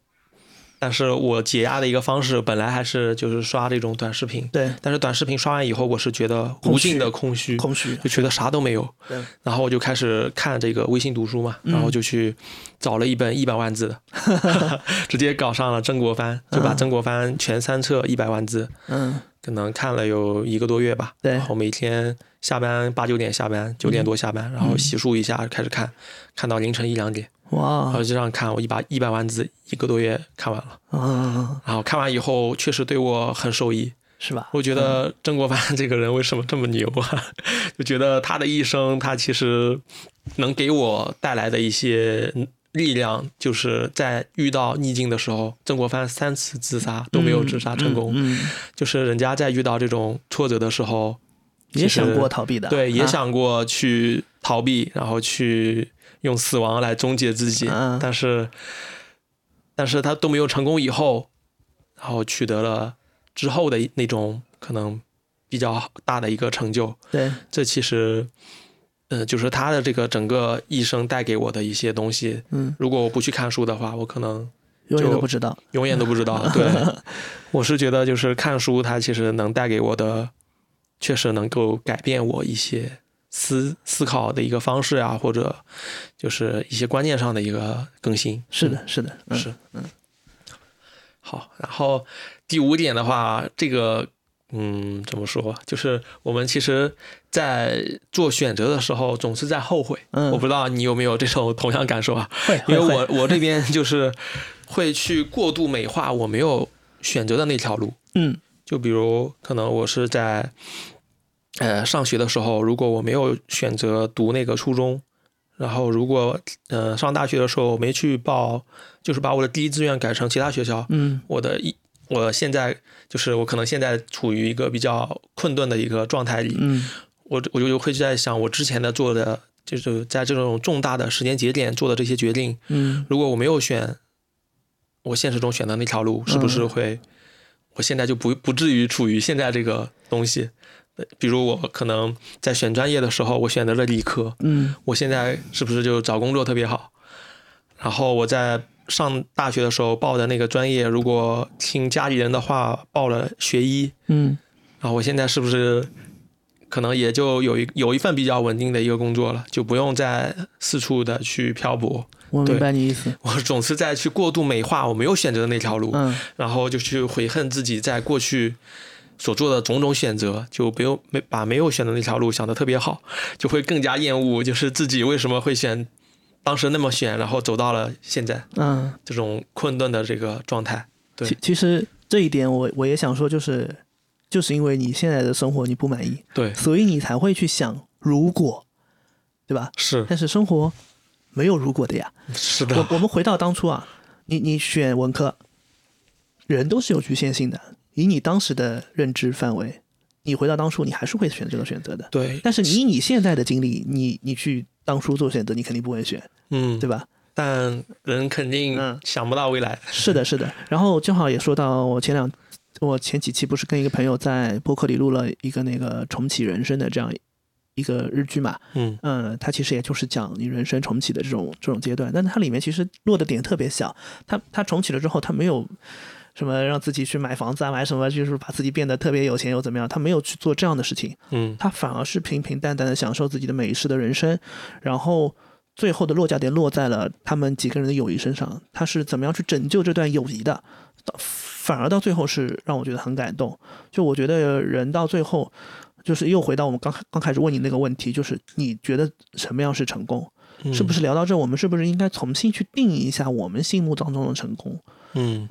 但是我解压的一个方式，本来还是就是刷这种短视频，对。但是短视频刷完以后，我是觉得无尽的空虚，空虚就觉得啥都没有。对。然后我就开始看这个微信读书嘛，嗯。然后就去找了一本一百万字的，直接搞上了曾国藩，就把嗯曾国藩全三册一百万字，嗯。可能看了有一个多月吧。对。然后每天下班八九点下班，九点多下班，然后洗漱一下开始看，看到凌晨一两点，然哇后就这样看，我一把一百万字一个多月看完了。啊然后看完以后，确实对我很受益。是吧？我觉得曾国藩这个人为什么这么牛啊？就觉得他的一生，他其实能给我带来的一些力量，就是在遇到逆境的时候，曾国藩三次自杀都没有自杀成功。嗯，嗯就是人家在遇到这种挫折的时候，也想过逃避的，对，也啊想过去逃避，然后去用死亡来终结自己，嗯但是，但是他都没有成功以后，然后取得了之后的那种可能比较大的一个成就，对这其实，呃，就是他的这个整个一生带给我的一些东西。嗯，如果我不去看书的话，我可能永远都不知道。永远都不知道。对，我是觉得就是看书，它其实能带给我的，确实能够改变我一些思思考的一个方式啊，或者就是一些观念上的一个更新。是的，是的，嗯是，嗯。好，然后第五点的话，这个，嗯，怎么说？就是我们其实，在做选择的时候，总是在后悔。嗯我不知道你有没有这种同样感受啊？会，因为我我这边就是会去过度美化我没有选择的那条路。嗯就比如可能我是在呃上学的时候，如果我没有选择读那个初中，然后如果呃上大学的时候没去报，就是把我的第一志愿改成其他学校，嗯我的一我现在就是我可能现在处于一个比较困顿的一个状态里，嗯我我就会在想我之前的做的。就是在这种重大的时间节点做的这些决定，嗯如果我没有选我现实中选的那条路，是不是嗯会，我现在就不不至于处于现在这个东西？呃比如我可能在选专业的时候，我选择了理科，嗯我现在是不是就找工作特别好？然后我在上大学的时候报的那个专业，如果听家里人的话报了学医，嗯然后我现在是不是可能也就有一有一份比较稳定的一个工作了，就不用再四处的去漂泊？我明对白你意思。我总是在去过度美化我没有选择的那条路，嗯然后就去悔恨自己在过去所做的种种选择，就不用没把没有选的那条路想的特别好，就会更加厌恶，就是自己为什么会选当时那么选，然后走到了现在嗯，这种困顿的这个状态。对其其实这一点我我也想说，就是就是因为你现在的生活你不满意，对，所以你才会去想如果，对吧？是但是生活没有如果的呀。是的我，我们回到当初啊，你你选文科，人都是有局限性的。以你当时的认知范围，你回到当初，你还是会选这个选择的。对，但是你以你现在的经历，你你去当初做选择，你肯定不会选，嗯，对吧？但人肯定嗯想不到未来，是的，是的。然后正好也说到我前两，我前几期不是跟一个朋友在播客里录了一个那个重启人生的这样一个日剧嘛，嗯嗯，它其实也就是讲你人生重启的这种这种阶段，但它里面其实落的点特别小，它它重启了之后，它没有什么让自己去买房子啊，买什么就是把自己变得特别有钱又怎么样，他没有去做这样的事情，嗯他反而是平平淡淡的享受自己的每一世的人生，然后最后的落脚点落在了他们几个人的友谊身上，他是怎么样去拯救这段友谊的，反而到最后是让我觉得很感动。就我觉得人到最后，就是又回到我们刚刚开始问你那个问题，就是你觉得什么样是成功？嗯，是不是聊到这，我们是不是应该重新去定义一下我们心目当中的成功？嗯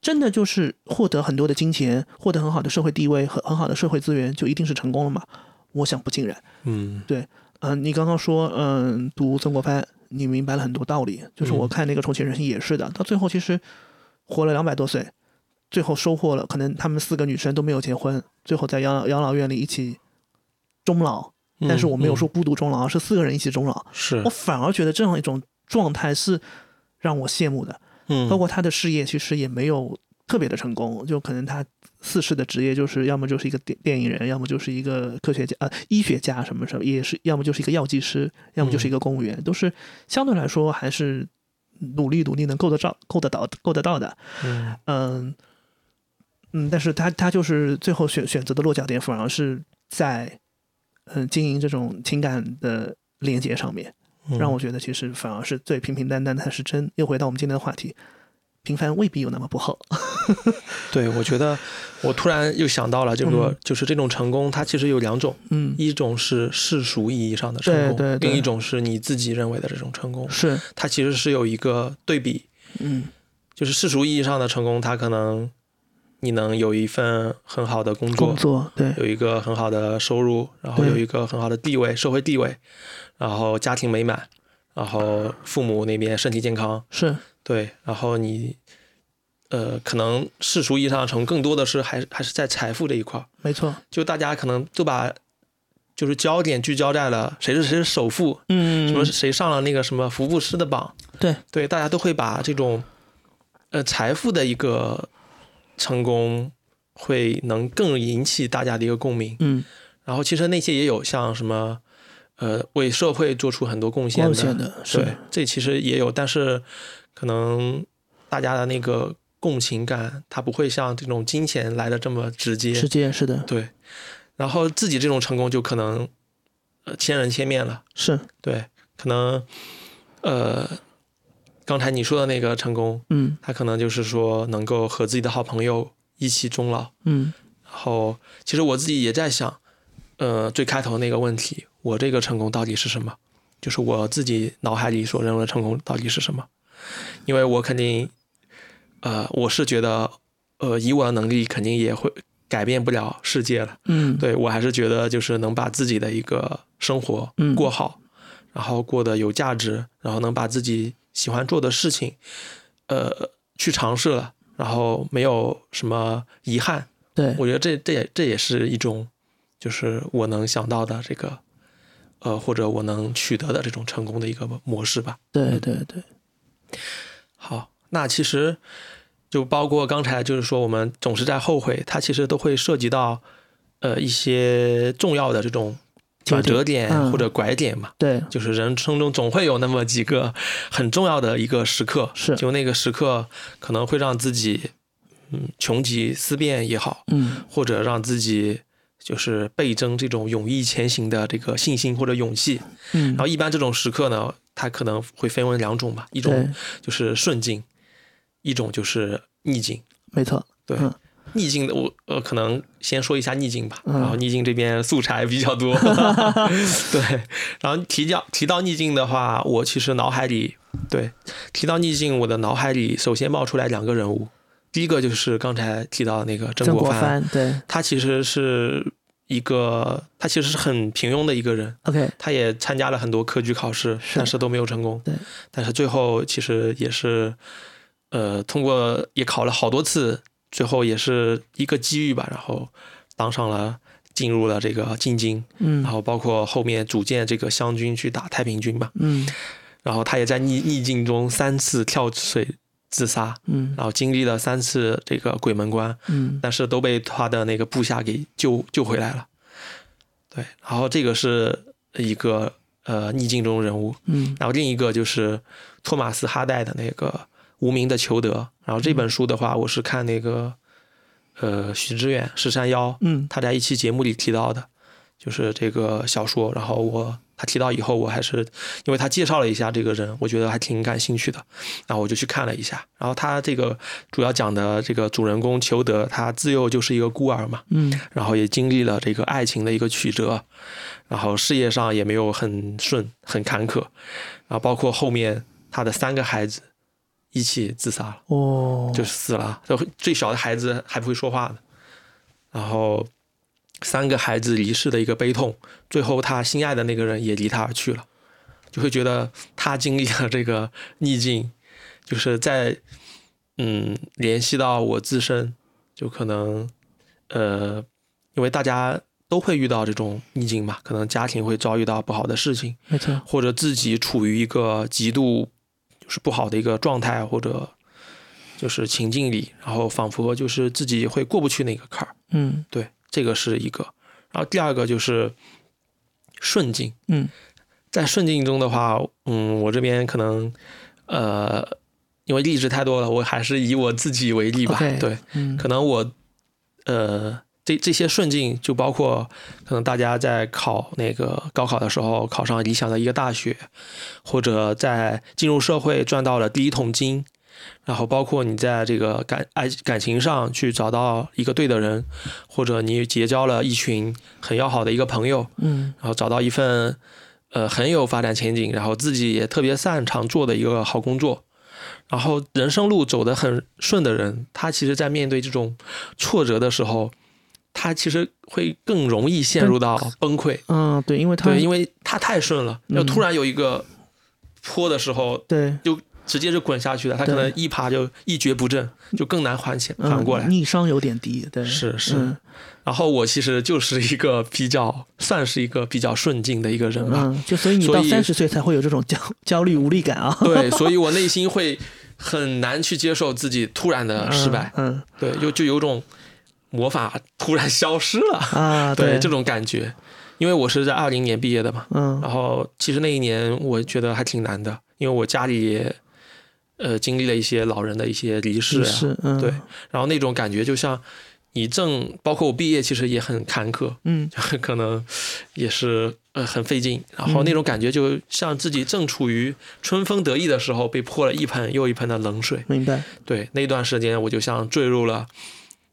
真的就是获得很多的金钱，获得很好的社会地位和很好的社会资源，就一定是成功了吗？我想不尽然。嗯对嗯、你刚刚说，嗯，读曾国藩，你明白了很多道理。就是我嗯看那个重庆人生也是的，到最后其实活了两百多岁，最后收获了，可能他们四个女生都没有结婚，最后在养老养老院里一起终老。但是我没有说嗯孤独终老，而是四个人一起终老。是我，反而觉得这样一种状态是让我羡慕的。嗯，包括他的事业其实也没有特别的成功，就可能他四世的职业就是要么就是一个电电影人，要么就是一个科学家呃医学家什么什么，也是要么就是一个药剂师，要么就是一个公务员，都是相对来说还是努力努力能够得着够得到够得到的，嗯。嗯嗯，但是他他就是最后选选择的落脚点反而是在嗯经营这种情感的连接上面。嗯让我觉得其实反而是最平平淡淡的才是真。又回到我们今天的话题，平凡未必有那么不好。对，我觉得我突然又想到了，这个嗯。就是这种成功，它其实有两种，嗯，一种是世俗意义上的成功，对对对另一种是你自己认为的这种成功，是，它其实是有一个对比，嗯。就是世俗意义上的成功，它可能你能有一份很好的工作，工作对。有一个很好的收入，然后有一个很好的地位，社会地位，然后家庭美满，然后父母那边身体健康，是，对，然后你，呃，可能世俗意义上的成更多的是还还是在财富这一块儿，没错。就大家可能都把就是焦点聚焦在了谁是谁是首富，嗯。什么谁上了那个什么福布斯的榜，对。对，大家都会把这种呃财富的一个成功会能更引起大家的一个共鸣。嗯，然后其实那些也有像什么呃为社会做出很多贡献的，贡献的是对，这其实也有，但是可能大家的那个共情感，它不会像这种金钱来的这么直接。直接是的，对，然后自己这种成功就可能呃千人千面了。是，对，可能呃刚才你说的那个成功，嗯他可能就是说能够和自己的好朋友一起终老。嗯然后其实我自己也在想，呃，最开头那个问题，我这个成功到底是什么？就是我自己脑海里所认为的成功到底是什么？因为我肯定，呃，我是觉得，呃，以我的能力肯定也会改变不了世界了。嗯，对我还是觉得就是能把自己的一个生活嗯过好，然后过得有价值，然后能把自己喜欢做的事情，呃，去尝试了，然后没有什么遗憾。对，我觉得这这也这也是一种，就是我能想到的这个，呃，或者我能取得的这种成功的一个模式吧。对对对，好，那其实就包括刚才就是说，我们总是在后悔，它其实都会涉及到呃一些重要的这种转折点嗯或者拐点嘛。对就是人生中总会有那么几个很重要的一个时刻，是就那个时刻可能会让自己嗯穷极思变也好，嗯或者让自己就是倍增这种勇毅前行的这个信心或者勇气。嗯然后一般这种时刻呢，它可能会分为两种吧，一种就是顺境，一种就是逆境。没错，对，嗯逆境的我呃可能先说一下逆境吧，嗯。然后逆境这边素材比较多，对，然后提到提到逆境的话，我其实脑海里对提到逆境，我的脑海里首先冒出来两个人物，第一个就是刚才提到的那个曾国藩，对。他其实是一个，他其实是很平庸的一个人，，OK，他也参加了很多科举考试，但是都没有成功。对，但是最后其实也是，呃，通过也考了好多次，最后也是一个机遇吧，然后当上了。进入了这个进京，嗯然后包括后面组建这个湘军去打太平军嘛，嗯然后他也在逆逆境中三次跳水自杀，嗯然后经历了三次这个鬼门关，嗯但是都被他的那个部下给救救回来了。对，然后这个是一个呃逆境中人物，嗯然后另一个就是托马斯哈代的那个《无名的裘德》，然后这本书的话，我是看那个呃许知远十三幺嗯他在一期节目里提到的，就是这个小说。然后我他提到以后，我还是因为他介绍了一下这个人，我觉得还挺感兴趣的，然后我就去看了一下。然后他这个主要讲的这个主人公裘德，他自幼就是一个孤儿嘛，嗯。然后也经历了这个爱情的一个曲折，然后事业上也没有很顺，很坎坷，然后包括后面他的三个孩子一起自杀了。哦，就死了，就最小的孩子还不会说话呢，然后三个孩子离世的一个悲痛，最后他心爱的那个人也离他而去了，就会觉得他经历了这个逆境，就是在嗯联系到我自身，就可能呃，因为大家都会遇到这种逆境嘛，可能家庭会遭遇到不好的事情，没错，或者自己处于一个极度就是不好的一个状态，或者就是情境里，然后仿佛就是自己会过不去那个坎儿。嗯对，这个是一个。然后第二个就是顺境，嗯在顺境中的话，嗯，我这边可能呃，因为例子太多了，我还是以我自己为例吧。对，嗯可能我呃这这些顺境就包括可能大家在考那个高考的时候考上理想的一个大学，或者在进入社会赚到了第一桶金，然后包括你在这个感爱感情上去找到一个对的人，或者你结交了一群很要好的一个朋友，嗯。然后找到一份呃很有发展前景，然后自己也特别擅长做的一个好工作，然后人生路走得很顺的人，他其实在面对这种挫折的时候，他其实会更容易陷入到崩溃。嗯，对，因为他对，因为他太顺了，嗯。要突然有一个坡的时候，对。就直接就滚下去了，他可能一爬就一蹶不振，就更难缓起嗯缓过来。逆商有点低，对，是是嗯。然后我其实就是一个比较算是一个比较顺境的一个人吧。嗯，就所以你到三十岁才会有这种焦焦虑无力感啊，对，所以我内心 会很难去接受自己突然的失败，嗯。对，就就有种魔法突然消失了，嗯啊，对。对这种感觉。因为我是在二零年毕业的嘛，嗯。然后其实那一年我觉得还挺难的，因为我家里也呃经历了一些老人的一些离世啊，是嗯。对。然后那种感觉就像你正包括我毕业其实也很坎坷，嗯。可能也是呃很费劲，然后嗯。那种感觉就像自己正处于春风得意的时候，被泼了一盆又一盆的冷水。明白，对，那段时间我就像坠入了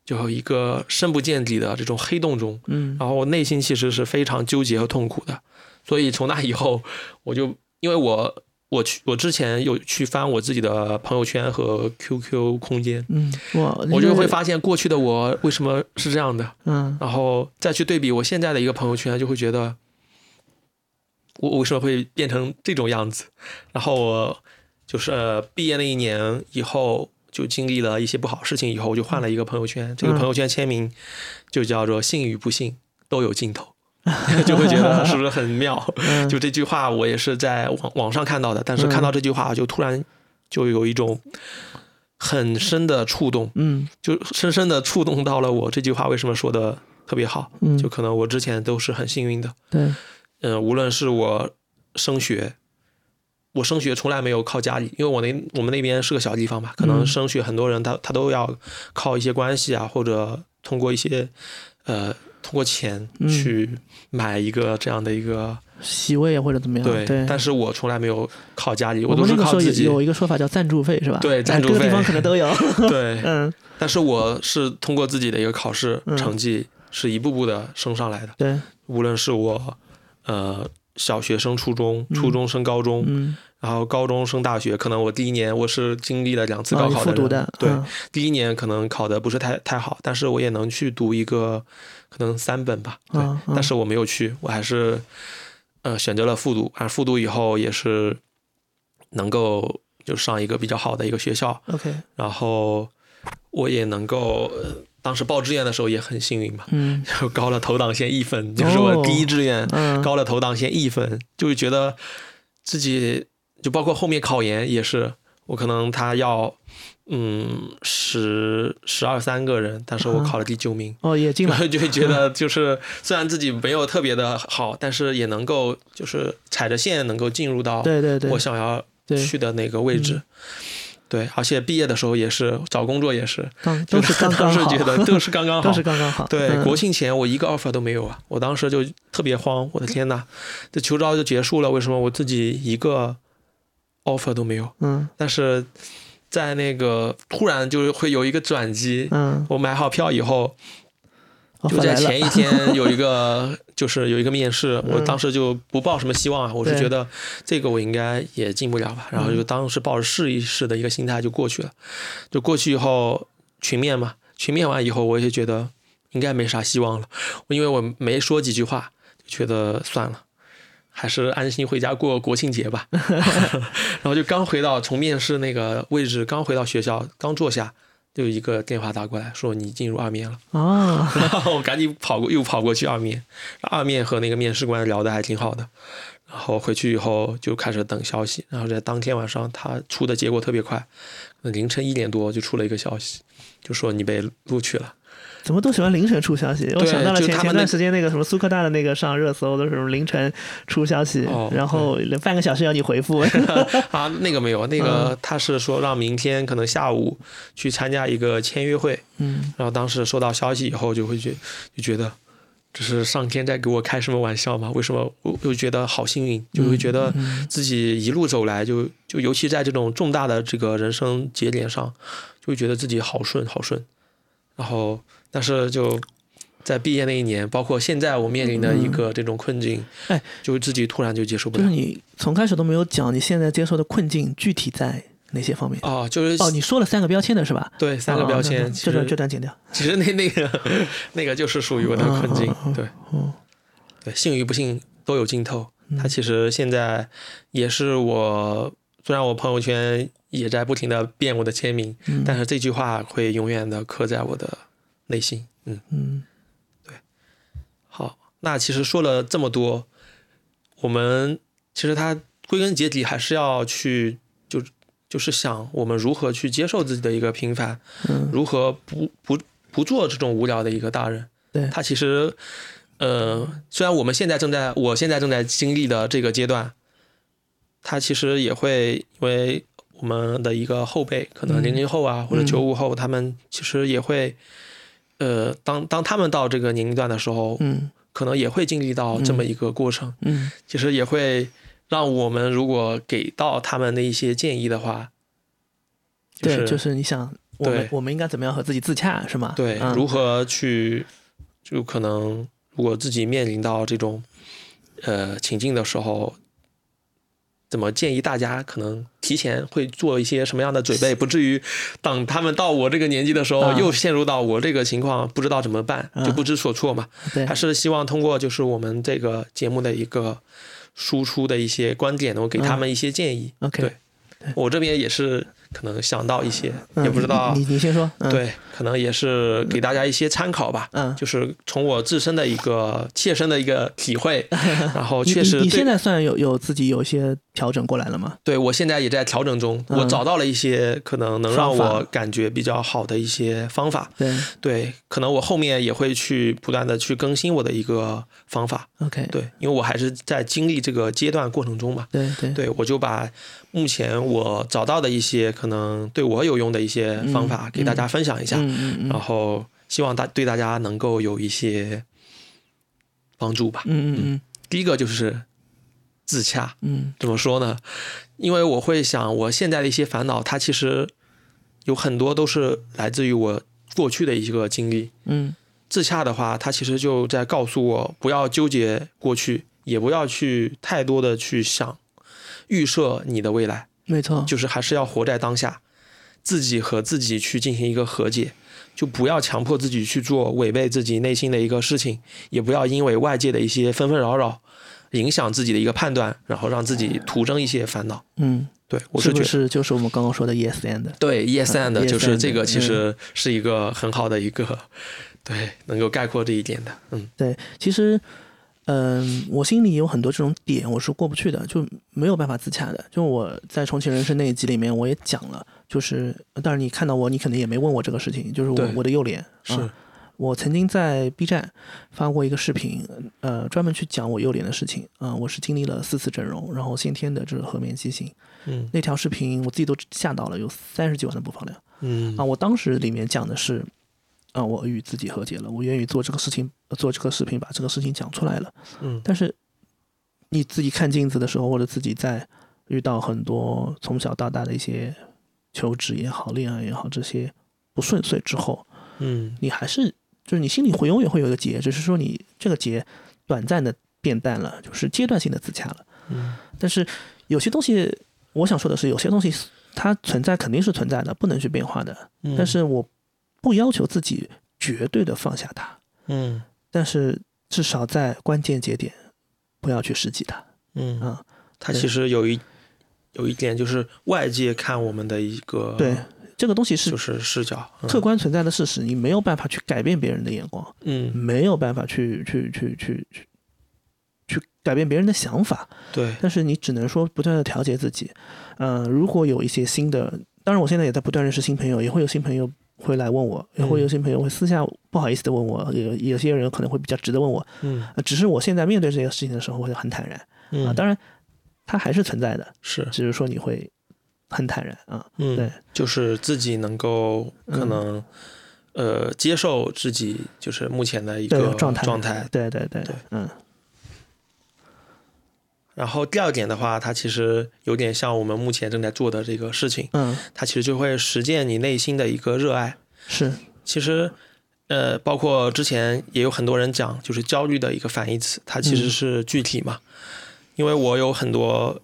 就一个深不见底的这种黑洞中，嗯然后我内心其实是非常纠结和痛苦的。所以从那以后，我就因为我我去我之前有去翻我自己的朋友圈和 QQ 空间，嗯，我我就会发现过去的我为什么是这样的。嗯然后再去对比我现在的一个朋友圈，就会觉得我我为什么会变成这种样子？然后我就是、呃毕业那一年以后，就经历了一些不好事情，以后我就换了一个朋友圈，这个朋友圈签名就叫做“幸与不幸都有尽头 ”，就会觉得是不是很妙？嗯就这句话我也是在网网上看到的，但是看到这句话就突然就有一种很深的触动。嗯就深深的触动到了我。这句话为什么说的特别好？嗯，就可能我之前都是很幸运的，对，嗯、无论是我升学，我升学从来没有靠家里，因为我那我们那边是个小地方吧，可能嗯。升学很多人他他都要靠一些关系啊，或者通过一些呃通过钱嗯。去买一个这样的一个、席位啊或者怎么样，对，对，但是我从来没有靠家里，我都是靠自己。有有一个说法叫赞助费是吧？对哎赞助费各个地方可能都有，对，嗯，但是我是通过自己的一个考试嗯。成绩，是一步步的升上来的。对，无论是我呃小学升初中，初中升高中，嗯，然后高中升大学。可能我第一年我是经历了两次高考的人，复读的，对，嗯。第一年可能考的不是太太好，但是我也能去读一个可能三本吧，对，嗯嗯。但是我没有去，我还是呃选择了复读，而复读以后也是能够就上一个比较好的一个学校，，OK，然后我也能够。呃当时报志愿的时候也很幸运嘛，嗯。就高了投档线一分，就是我第一志愿，嗯，高了投档线一分，就是觉得自己就包括后面考研也是，我可能他要嗯十十二三个人，但是我嗯考了第九名，哦，也进了，就会觉得 就是虽然自己没有特别的好，但是也能够就是踩着线能够进入到对对对我，想要，去的那个位置。对，而且毕业的时候也是找工作也是，刚都是刚刚当时，觉得都是刚刚 好都是，刚刚好，对，嗯国庆前我一个 offer 都没有啊，我当时就特别慌，我的天呐，这秋招就结束了，为什么我自己一个 offer 都没有？嗯。但是在那个突然就会有一个转机，嗯，我买好票以后，就在前一天有一个 就是有一个面试，我嗯当时就不抱什么希望啊，我是觉得这个我应该也进不了吧，然后就当时抱着试一试的一个心态就过去了，就过去以后群面嘛，群面完以后我也觉得应该没啥希望了，因为我没说几句话，就觉得算了。还是安心回家过国庆节吧，然后就刚回到从面试那个位置，刚回到学校，刚坐下，就有一个电话打过来，说你进入二面了。哦，然后我赶紧跑过，又跑过去二面，二面和那个面试官聊的还挺好的。然后回去以后就开始等消息，然后在当天晚上他出的结果特别快，凌晨一点多就出了一个消息，就说你被录取了。怎么都喜欢凌晨出消息？我想到了前前段时间那个什么苏科大的那个上热搜的时候，凌晨出消息哦，然后半个小时要你回复。啊，那个没有，那个他是说让明天可能下午去参加一个签约会，嗯，然后当时收到消息以后就会觉就觉得。这是上天在给我开什么玩笑吗？为什么我就觉得好幸运，就会觉得嗯自己一路走来就，就尤其在这种重大的这个人生节点上，就会觉得自己好顺好顺。然后，但是就在毕业那一年，包括现在我面临的一个这种困境，哎，就自己突然就接受不了。就是你从开始都没有讲你现在接受的困境具体在哪些方面？哦，就是哦，你说了三个标签的是吧？对三个标签，哦这段这段剪掉。其实那 那个那个就是属于我的困境对嗯对，幸与不幸都有尽头。嗯它其实现在也是我，虽然我朋友圈也在不停的变我的签名，嗯但是这句话会永远的刻在我的内心。嗯，嗯。好，那其实说了这么多，我们其实它归根结底还是要去就就是想我们如何去接受自己的一个平凡，嗯，如何不不不做这种无聊的一个大人。对。他其实，呃，虽然我们现在正在，我现在正在经历的这个阶段，他其实也会因为我们的一个后辈，可能嗯。零零后啊、或者嗯。九五后，他们其实也会，呃，当当他们到这个年龄段的时候，嗯可能也会经历到这么一个过程，嗯其实也会让我们如果给到他们的一些建议的话，对，就是你想我们我们应该怎么样和自己自洽是吗？对，嗯如何去，就可能如果自己面临到这种呃情境的时候，怎么建议大家可能提前会做一些什么样的准备，不至于等他们到我这个年纪的时候，嗯又陷入到我这个情况，不知道怎么办，嗯就不知所措嘛。对。还是希望通过就是我们这个节目的一个输出的一些观点，能够给他们一些建议。嗯 OK 对，我这边也是可能想到一些，嗯也不知道你你你先说。嗯，对，可能也是给大家一些参考吧。嗯，就是从我自身的一个切身的一个体会，然后确实你你现在算有有自己有一些调整过来了吗？对我现在也在调整中，嗯我找到了一些可能能让我感觉比较好的一些方法。对对，可能我后面也会去不断的去更新我的一个方法。，OK，对，因为我还是在经历这个阶段过程中嘛。对对对，我就把目前我找到的一些可能对我有用的一些方法嗯给大家分享一下。嗯嗯嗯然后希望大对大家能够有一些帮助吧。嗯嗯第一个就是自洽，嗯怎么说呢？因为我会想，我现在的一些烦恼，它其实有很多都是来自于我过去的一个经历。嗯自洽的话，它其实就在告诉我不要纠结过去，也不要去太多的去想预设你的未来，没错，就是还是要活在当下，自己和自己去进行一个和解，就不要强迫自己去做违背自己内心的一个事情，也不要因为外界的一些纷纷扰扰影响自己的一个判断，然后让自己徒增一些烦恼。嗯，对我觉得。是就是我们刚刚说的 yes and？对，yes 嗯 and 就是这个，其实是一个很好的一个，对，能够概括这一点的，嗯对，其实，嗯，我心里有很多这种点，我是过不去的，就没有办法自洽的。就我在重启人生那一集里面，我也讲了，就是，当然你看到我，你肯定也没问我这个事情，就是我我的右脸是。啊，我曾经在 B 站发过一个视频，呃，专门去讲我右脸的事情啊、我是经历了四次整容，然后先天的这个颌面畸形，嗯。那条视频我自己都吓到了，有三十几万的播放量。嗯。啊，我当时里面讲的是，啊，我与自己和解了，我愿意做这个事情，呃做这个视频，把这个事情讲出来了。嗯但是你自己看镜子的时候，或者自己在遇到很多从小到大的一些求职也好、恋爱也好这些不顺遂之后，嗯你还是就是你心里会永远会有一个结，只是说你这个结短暂的变淡了，就是阶段性的自洽了。嗯但是有些东西，我想说的是，有些东西它存在肯定是存在的，不能去变化的。嗯，但是我不要求自己绝对的放下它，嗯但是至少在关键节点不要去失去它。嗯啊，它其实有一有一点就是外界看我们的一个对，这个东西是就是视角，嗯客观存在的事实，你没有办法去改变别人的眼光，嗯没有办法去去去去去去改变别人的想法，对但是你只能说不断的调节自己。嗯、如果有一些新的，当然我现在也在不断认识新朋友，也会有新朋友会来问我，也会有些朋友会私下不好意思的问我，有有些人可能会比较直的问我，嗯。呃只是我现在面对这些事情的时候会很坦然啊，嗯当然它还是存在的，是。只是说你会很坦然啊，嗯对，就是自己能够可嗯。能呃接受自己就是目前的一个状态状态，对对对对。嗯然后第二点的话，它其实有点像我们目前正在做的这个事情，嗯它其实就会实践你内心的一个热爱。是其实，呃，包括之前也有很多人讲，就是焦虑的一个反义词，它其实嗯是具体嘛。因为我有很多，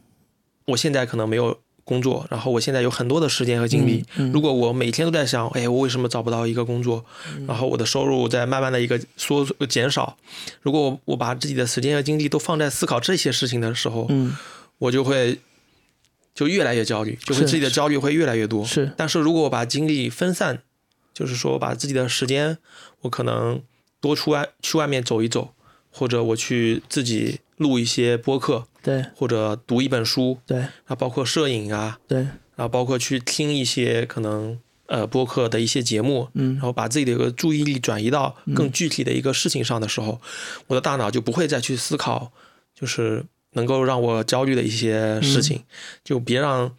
我现在可能没有工作，然后我现在有很多的时间和精力。嗯嗯如果我每天都在想，哎，我为什么找不到一个工作？然后我的收入在慢慢的一个缩减少。如果我我把自己的时间和精力都放在思考这些事情的时候，嗯我就会就越来越焦虑，就会是自己的焦虑会越来越多。是但是如果我把精力分散，就是说把自己的时间，我可能多出外去外面走一走，或者我去自己录一些播客，对。或者读一本书，对。然后包括摄影啊，对。然后包括去听一些可能呃播客的一些节目，嗯。然后把自己的一个注意力转移到更具体的一个事情上的时候，我的大脑就不会再去思考，就是能够让我焦虑的一些事情，就别让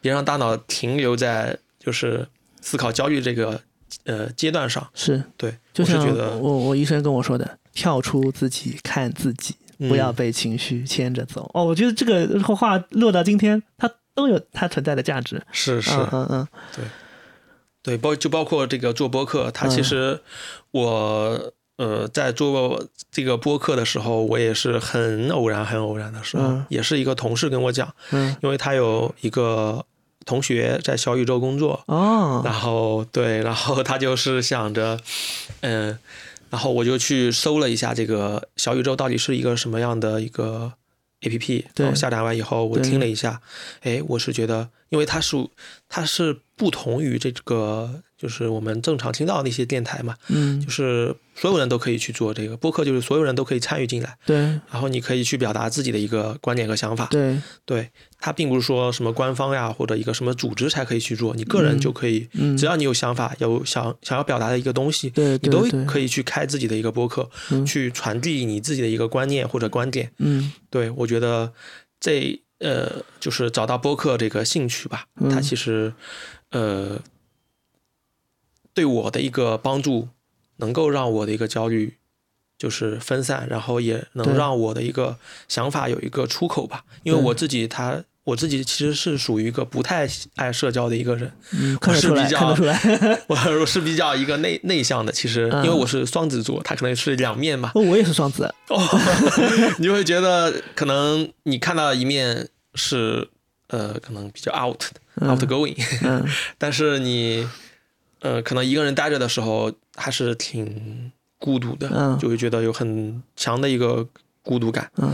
别让大脑停留在就是思考焦虑这个呃阶段上。是，对，就像我是觉得我我医生跟我说的，跳出自己看自己，不要嗯被情绪牵着走。哦，我觉得这个话落到今天，它都有它存在的价值。是是，嗯嗯对，对，包就包括这个做播客，它其嗯。实我呃在做这个播客的时候，我也是很偶然很偶然的时候，嗯。也是一个同事跟我讲，嗯。因为他有一个同学在小宇宙工作，哦，然后对，然后他就是想着，嗯，然后我就去搜了一下这个小宇宙到底是一个什么样的一个 A P P，对。然后下载完以后我听了一下，哎，我是觉得，因为它是它是不同于这个就是我们正常听到的那些电台嘛，嗯。就，是所有人都可以去做这个播客，就是所有人都可以参与进来，对。然后你可以去表达自己的一个观点和想法，对，对，它并不是说什么官方呀或者一个什么组织才可以去做，你个人嗯就可以，嗯，只要你有想法，有想想要表达的一个东西，对你都可以去开自己的一个播客，嗯。去传递你自己的一个观念或者观点。嗯。对我觉得这呃就是找到播客这个兴趣吧，嗯。它其实呃对我的一个帮助，能够让我的一个焦虑。就是分散，然后也能让我的一个想法有一个出口吧。因为我自己他我自己其实是属于一个不太爱社交的一个人，嗯，看得出来，是比较看得出来。我我是比较一个内内向的。其实嗯因为我是双子座，他可能是两面嘛，哦，我也是双子，哦 你就会觉得可能你看到一面是呃可能比较 out 的嗯 outgoing，嗯但是你呃可能一个人待着的时候还是挺孤独的，嗯就会觉得有很强的一个孤独感。嗯，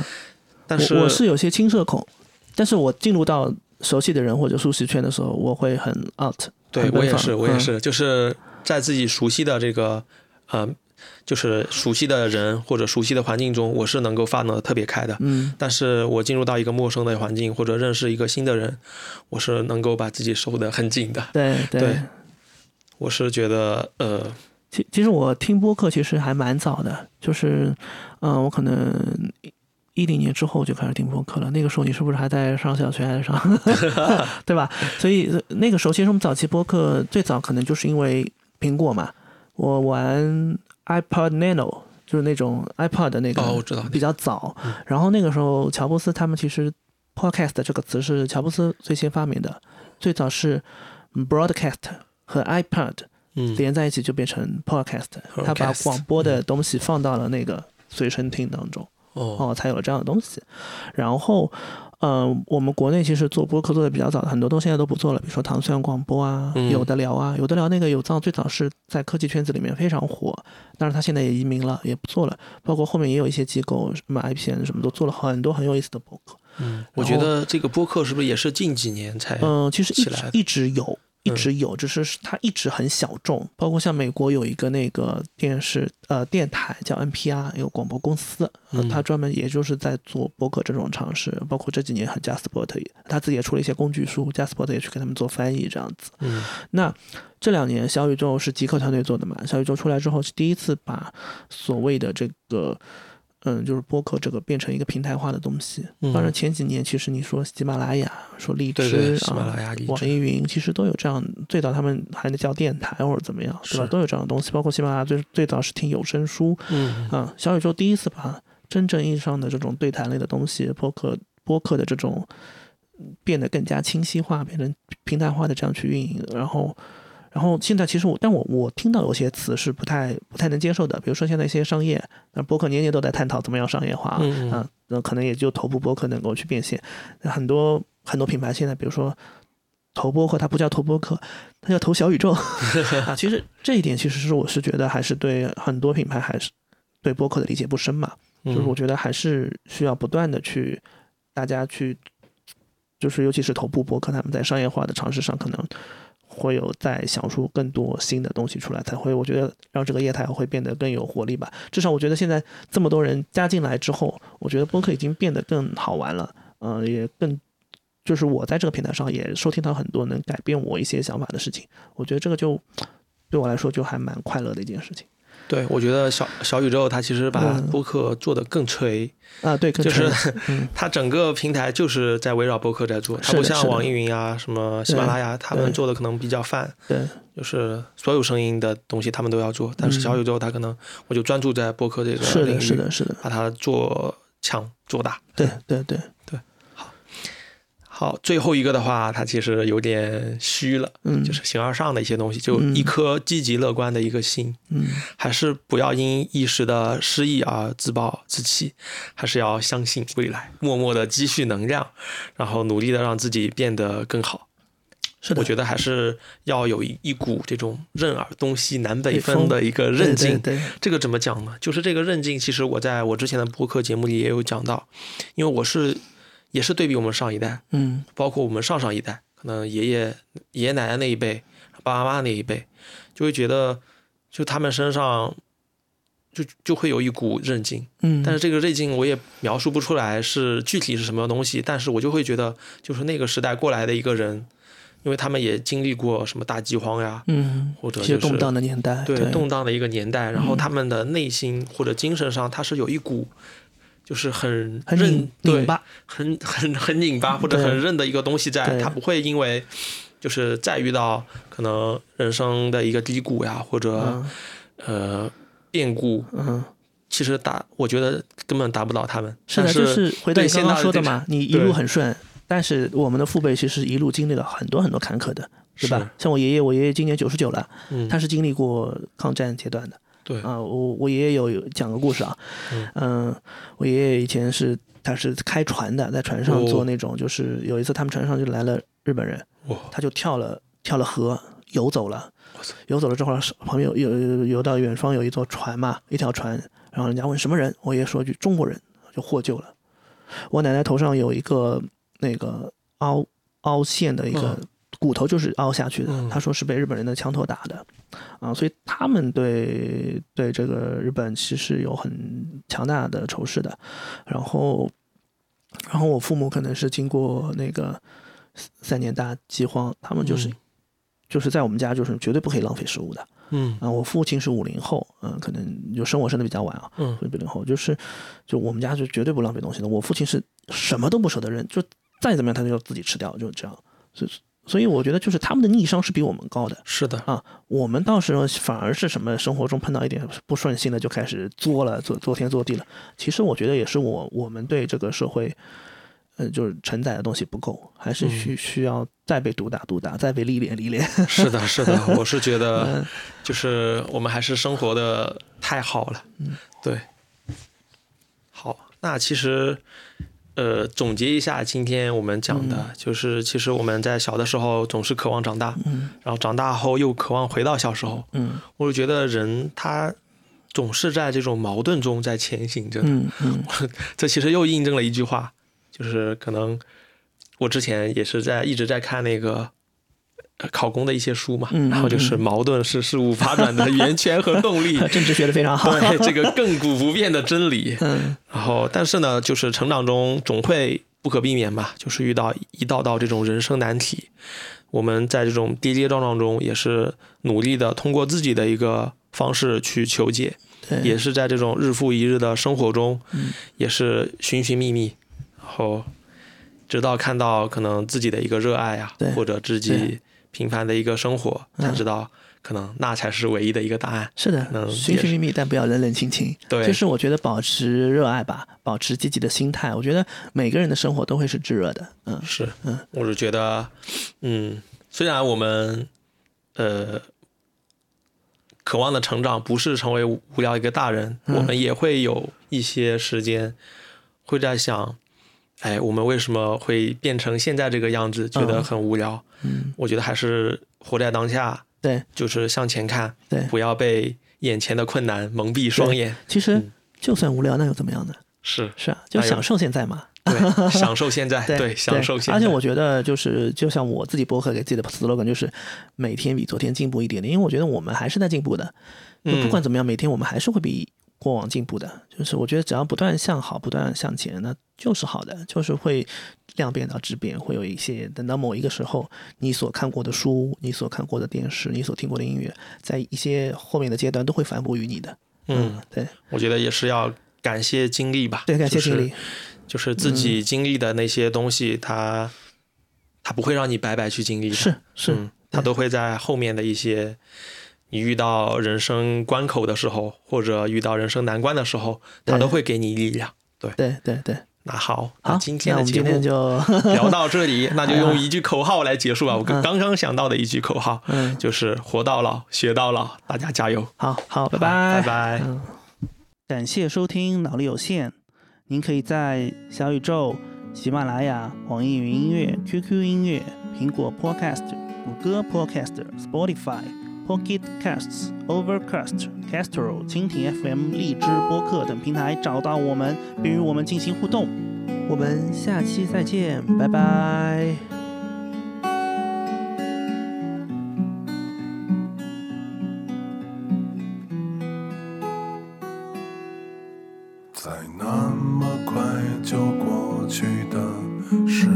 但是我我是有些轻社恐，但是我进入到熟悉的人或者舒适圈的时候，我会很 out。对我也是，我也嗯是，就是在自己熟悉的这个呃，就是熟悉的人或者熟悉的环境中，我是能够放的特别开的。嗯但是我进入到一个陌生的环境或者认识一个新的人，我是能够把自己收的很紧的。对对对我是觉得呃，其其实我听播客其实还蛮早的，就是，嗯、我可能一零年之后就开始听播客了。那个时候你是不是还在上小学还是上，对吧？所以呃那个时候其实我们早期播客最早可能就是因为苹果嘛，我玩 iPod Nano 就是那种 iPod 的那个哦，我知道，比较早嗯。然后那个时候，乔布斯他们其实 podcast 这个词是乔布斯最先发明的，最早是嗯 broadcast 和 iPad 嗯，连在一起就变成 podcast，他把广播的东西放到了那个随身听当中，哦，哦，才有了这样的东西。然后，嗯、我们国内其实做播客做的比较早的，很多东西现在都不做了，比如说糖蒜广播啊，嗯有的聊啊，有的聊那个有藏最早是在科技圈子里面非常火，但是他现在也移民了，也不做了。包括后面也有一些机构，什么 IPN 什么都做了很多很有意思的播客。嗯，我觉得这个播客是不是也是近几年才？嗯，其实一直一直有，一直有，只是它一直很小众。包括像美国有一个那个电视呃电台叫 NPR，一个广播公司，它专门也就是在做播客这种尝试。包括这几年很也，他自己也出了一些工具书，JustPort 也去给他们做翻译这样子。嗯那这两年小宇宙是极客团队做的嘛？小宇宙出来之后是第一次把所谓的这个。嗯，就是播客这个变成一个平台化的东西。嗯当然前几年其实你说喜马拉雅、说荔枝对对，啊、喜马拉雅、荔枝，网易云其实都有这样，最早他们还能叫电台或者怎么样，对吧？都有这样的东西，包括喜马拉雅最最早是听有声书，嗯啊、小宇宙第一次把真正意义上的这种对谈类的东西，播客播客的这种嗯变得更加清晰化，变成平台化的这样去运营，然后。然后现在其实我，但我我听到有些词是不太不太能接受的，比如说现在一些商业，那博客年年都在探讨怎么样商业化，嗯那可能也就头部博客能够去变现。那很多很多品牌现在，比如说投播客，它不叫投播客，它叫投小宇宙 啊。其实这一点其实是我是觉得还是对很多品牌还是对播客的理解不深嘛，就是我嗯觉得还是需要不断的去大家去，就是尤其是头部博客，他们在商业化的尝试上可能。会有再想出更多新的东西出来，才会我觉得让这个业态会变得更有活力吧。至少我觉得现在这么多人加进来之后，我觉得播客已经变得更好玩了，嗯、也更就是我在这个平台上也收听到很多能改变我一些想法的事情，我觉得这个就对我来说就还蛮快乐的一件事情对，我觉得小小宇宙它其实把嗯播客做得更垂，啊。对，更就是 嗯它整个平台就是在围绕播客在做，它是的是的不像网易云啊、什么喜马拉雅，他们做的可能比较泛，对就是所有声音的东西他们都要做，但是嗯小宇宙它可能我就专注在播客这个是的，领域，是的，是的，把它做强做大。对对对，好，最后一个的话，它其实有点虚了，嗯，就是形而上的一些东西，就嗯一颗积极乐观的一个心，嗯还是不要因一时的失意而自暴自弃，还是要相信未来，默默的积蓄能量，然后努力的让自己变得更好。是的，我觉得还是要有一一股这种任尔东西南北北风风的一个韧劲。对对对这个怎么讲呢？就是这个韧劲，其实我在我之前的播客节目里也有讲到，因为我是也是对比我们上一代，嗯。包括我们上上一代，可能爷爷爷爷奶奶那一辈、爸爸妈妈那一辈，就会觉得，就他们身上就就会有一股韧劲，嗯，但是这个韧劲我也描述不出来是具体是什么东西，但是我就会觉得，就是那个时代过来的一个人，因为他们也经历过什么大饥荒呀，嗯，或者就是一些动荡的年代，对对。动荡的一个年代，然后嗯。他们的内心或者精神上，他是有一股。就是很很韧拧对拧巴，很 很很拧巴或者很韧的一个东西在，对它不会因为就是再遇到可能人生的一个低谷呀，或者、嗯呃变故，嗯，其实达我觉得根本达不到他们。是的，但就是回到对你刚刚说的嘛，你一路很顺，但是我们的父辈其实一路经历了很多很多坎坷的，对是吧？像我爷爷，我爷爷今年九十九了，嗯，他是经历过抗战阶段的。对，啊，我我爷爷有有讲个故事啊，嗯。嗯，我爷爷以前是他是开船的，在船上哦。做那种，就是有一次他们船上就来了日本人，哇，他就跳了跳了河游走了，游走了之后旁边有有有游到远方有一座船嘛，一条船，然后人家问什么人，我爷爷说句中国人，就获救了。我奶奶头上有一个那个凹凹陷的一个嗯骨头，就是凹下去的，嗯他说是被日本人的枪头打的，啊，所以他们对对这个日本其实有很强大的仇视的。然后，然后我父母可能是经过那个三年大饥荒，他们就是、嗯就是在我们家就是绝对不可以浪费食物的。嗯啊，我父亲是五零后，嗯、可能就生我生的比较晚啊，嗯所以八零后就是，就我们家是绝对不浪费东西的。我父亲是什么都不舍得扔，就再怎么样他就要自己吃掉，就这样。所以，所以我觉得就是他们的逆商是比我们高的是的，啊，我们到时候反而是什么生活中碰到一点不顺心的就开始作了，作作天作地了。其实我觉得也是我我们对这个社会。呃，就是承载的东西不够，还是需需要再被毒打毒打，再被历练历练。是的，是的，我是觉得 嗯就是我们还是生活的太好了，嗯，对。好，那其实，呃，总结一下今天我们讲的，就是其实我们在小的时候总是渴望长大，嗯然后长大后又渴望回到小时候。嗯我就觉得人他总是在这种矛盾中在前行着的。嗯嗯 这其实又印证了一句话，就是可能我之前也是在一直在看那个呃考公的一些书嘛，嗯然后就是矛盾是事物发展的源泉和动力，政治学的非常好。对这个亘古不变的真理。嗯。然后，但是呢，就是成长中总会不可避免吧，就是遇到一道道这种人生难题。我们在这种跌跌撞撞中，也是努力的通过自己的一个方式去求解，也是在这种日复一日的生活中，嗯。也是寻寻觅觅，然后直到看到可能自己的一个热爱啊，或者自己对平凡的一个生活，嗯才知道可能那才是唯一的一个答案。是的，嗯寻寻觅觅，但不要冷冷清清。对就是我觉得保持热爱吧，保持积极的心态。我觉得每个人的生活都会是炙热的。嗯是，嗯，我是觉得，嗯，虽然我们呃渴望的成长不是成为无聊一个大人，嗯我们也会有一些时间会在想，哎，我们为什么会变成现在这个样子，觉得嗯很无聊？嗯，我觉得还是活在当下，对就是向前看，对。不要被眼前的困难蒙蔽双眼。其实嗯就算无聊，那又怎么样呢？是是啊，就享受现在嘛。对，享受现在，对对，享受现在。而且我觉得就是，就像我自己博客给自己的 slogan 就是每天比昨天进步一点点，因为我觉得我们还是在进步的。就不管怎么样，每天我们还是会比过往进步的。就是我觉得只要不断向好，不断向前，那就是好的，就是会量变到质变，会有一些等到某一个时候，你所看过的书、你所看过的电视、你所听过的音乐，在一些后面的阶段都会反哺于你的。嗯，对我觉得也是要感谢经历吧。对，感谢经历。就是自己经历的那些东西，它它不会让你白白去经历的，是是，嗯，它都会在后面的一些你遇到人生关口的时候，或者遇到人生难关的时候，他都会给你力量。对对对对。那好，那好，今天的节目就 聊到这里，那就用一句口号来结束吧。我刚刚刚想到的一句口号嗯，就是“活到老，学到老”，大家加油！好好，拜拜拜拜。嗯，感谢收听脑力有限。您可以在小宇宙、喜马拉雅、网易云音乐、QQ 音乐、苹果 Podcast、谷歌 Podcast、Spotify、Pocket Casts、Overcast、Castro、蜻蜓 FM、荔枝播客等平台找到我们，并与我们进行互动。我们下期再见，拜拜。在那么快就过去的十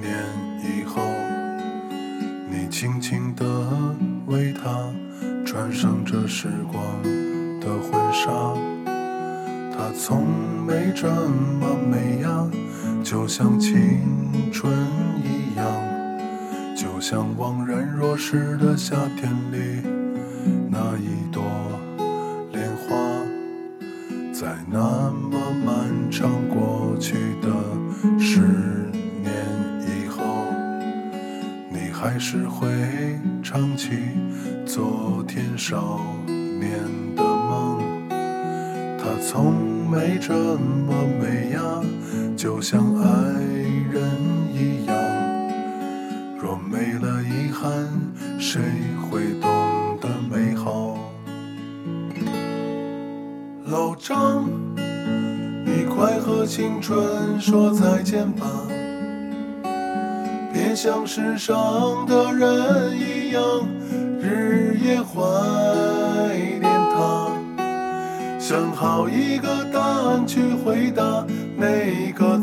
年以后，你轻轻这么美呀，就像青春一样，就像往然若失的夏天。肩膀。别像世上的人一样，日夜怀念他。想好一个答案去回答那个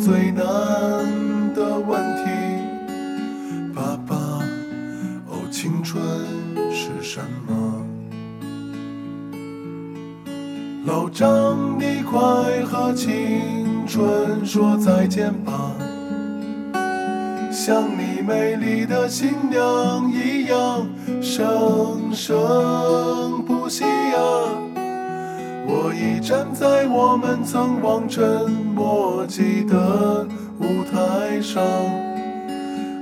肩膀。像你美丽的新娘一样，生生不息呀！我已站在我们曾望尘莫及的舞台上，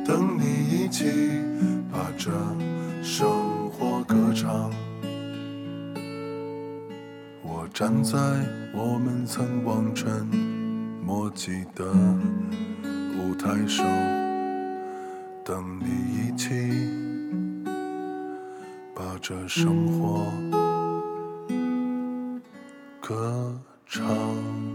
等你一起把这生活歌唱。我站在我们曾望尘我记得舞台上。等你一起把这生活歌唱。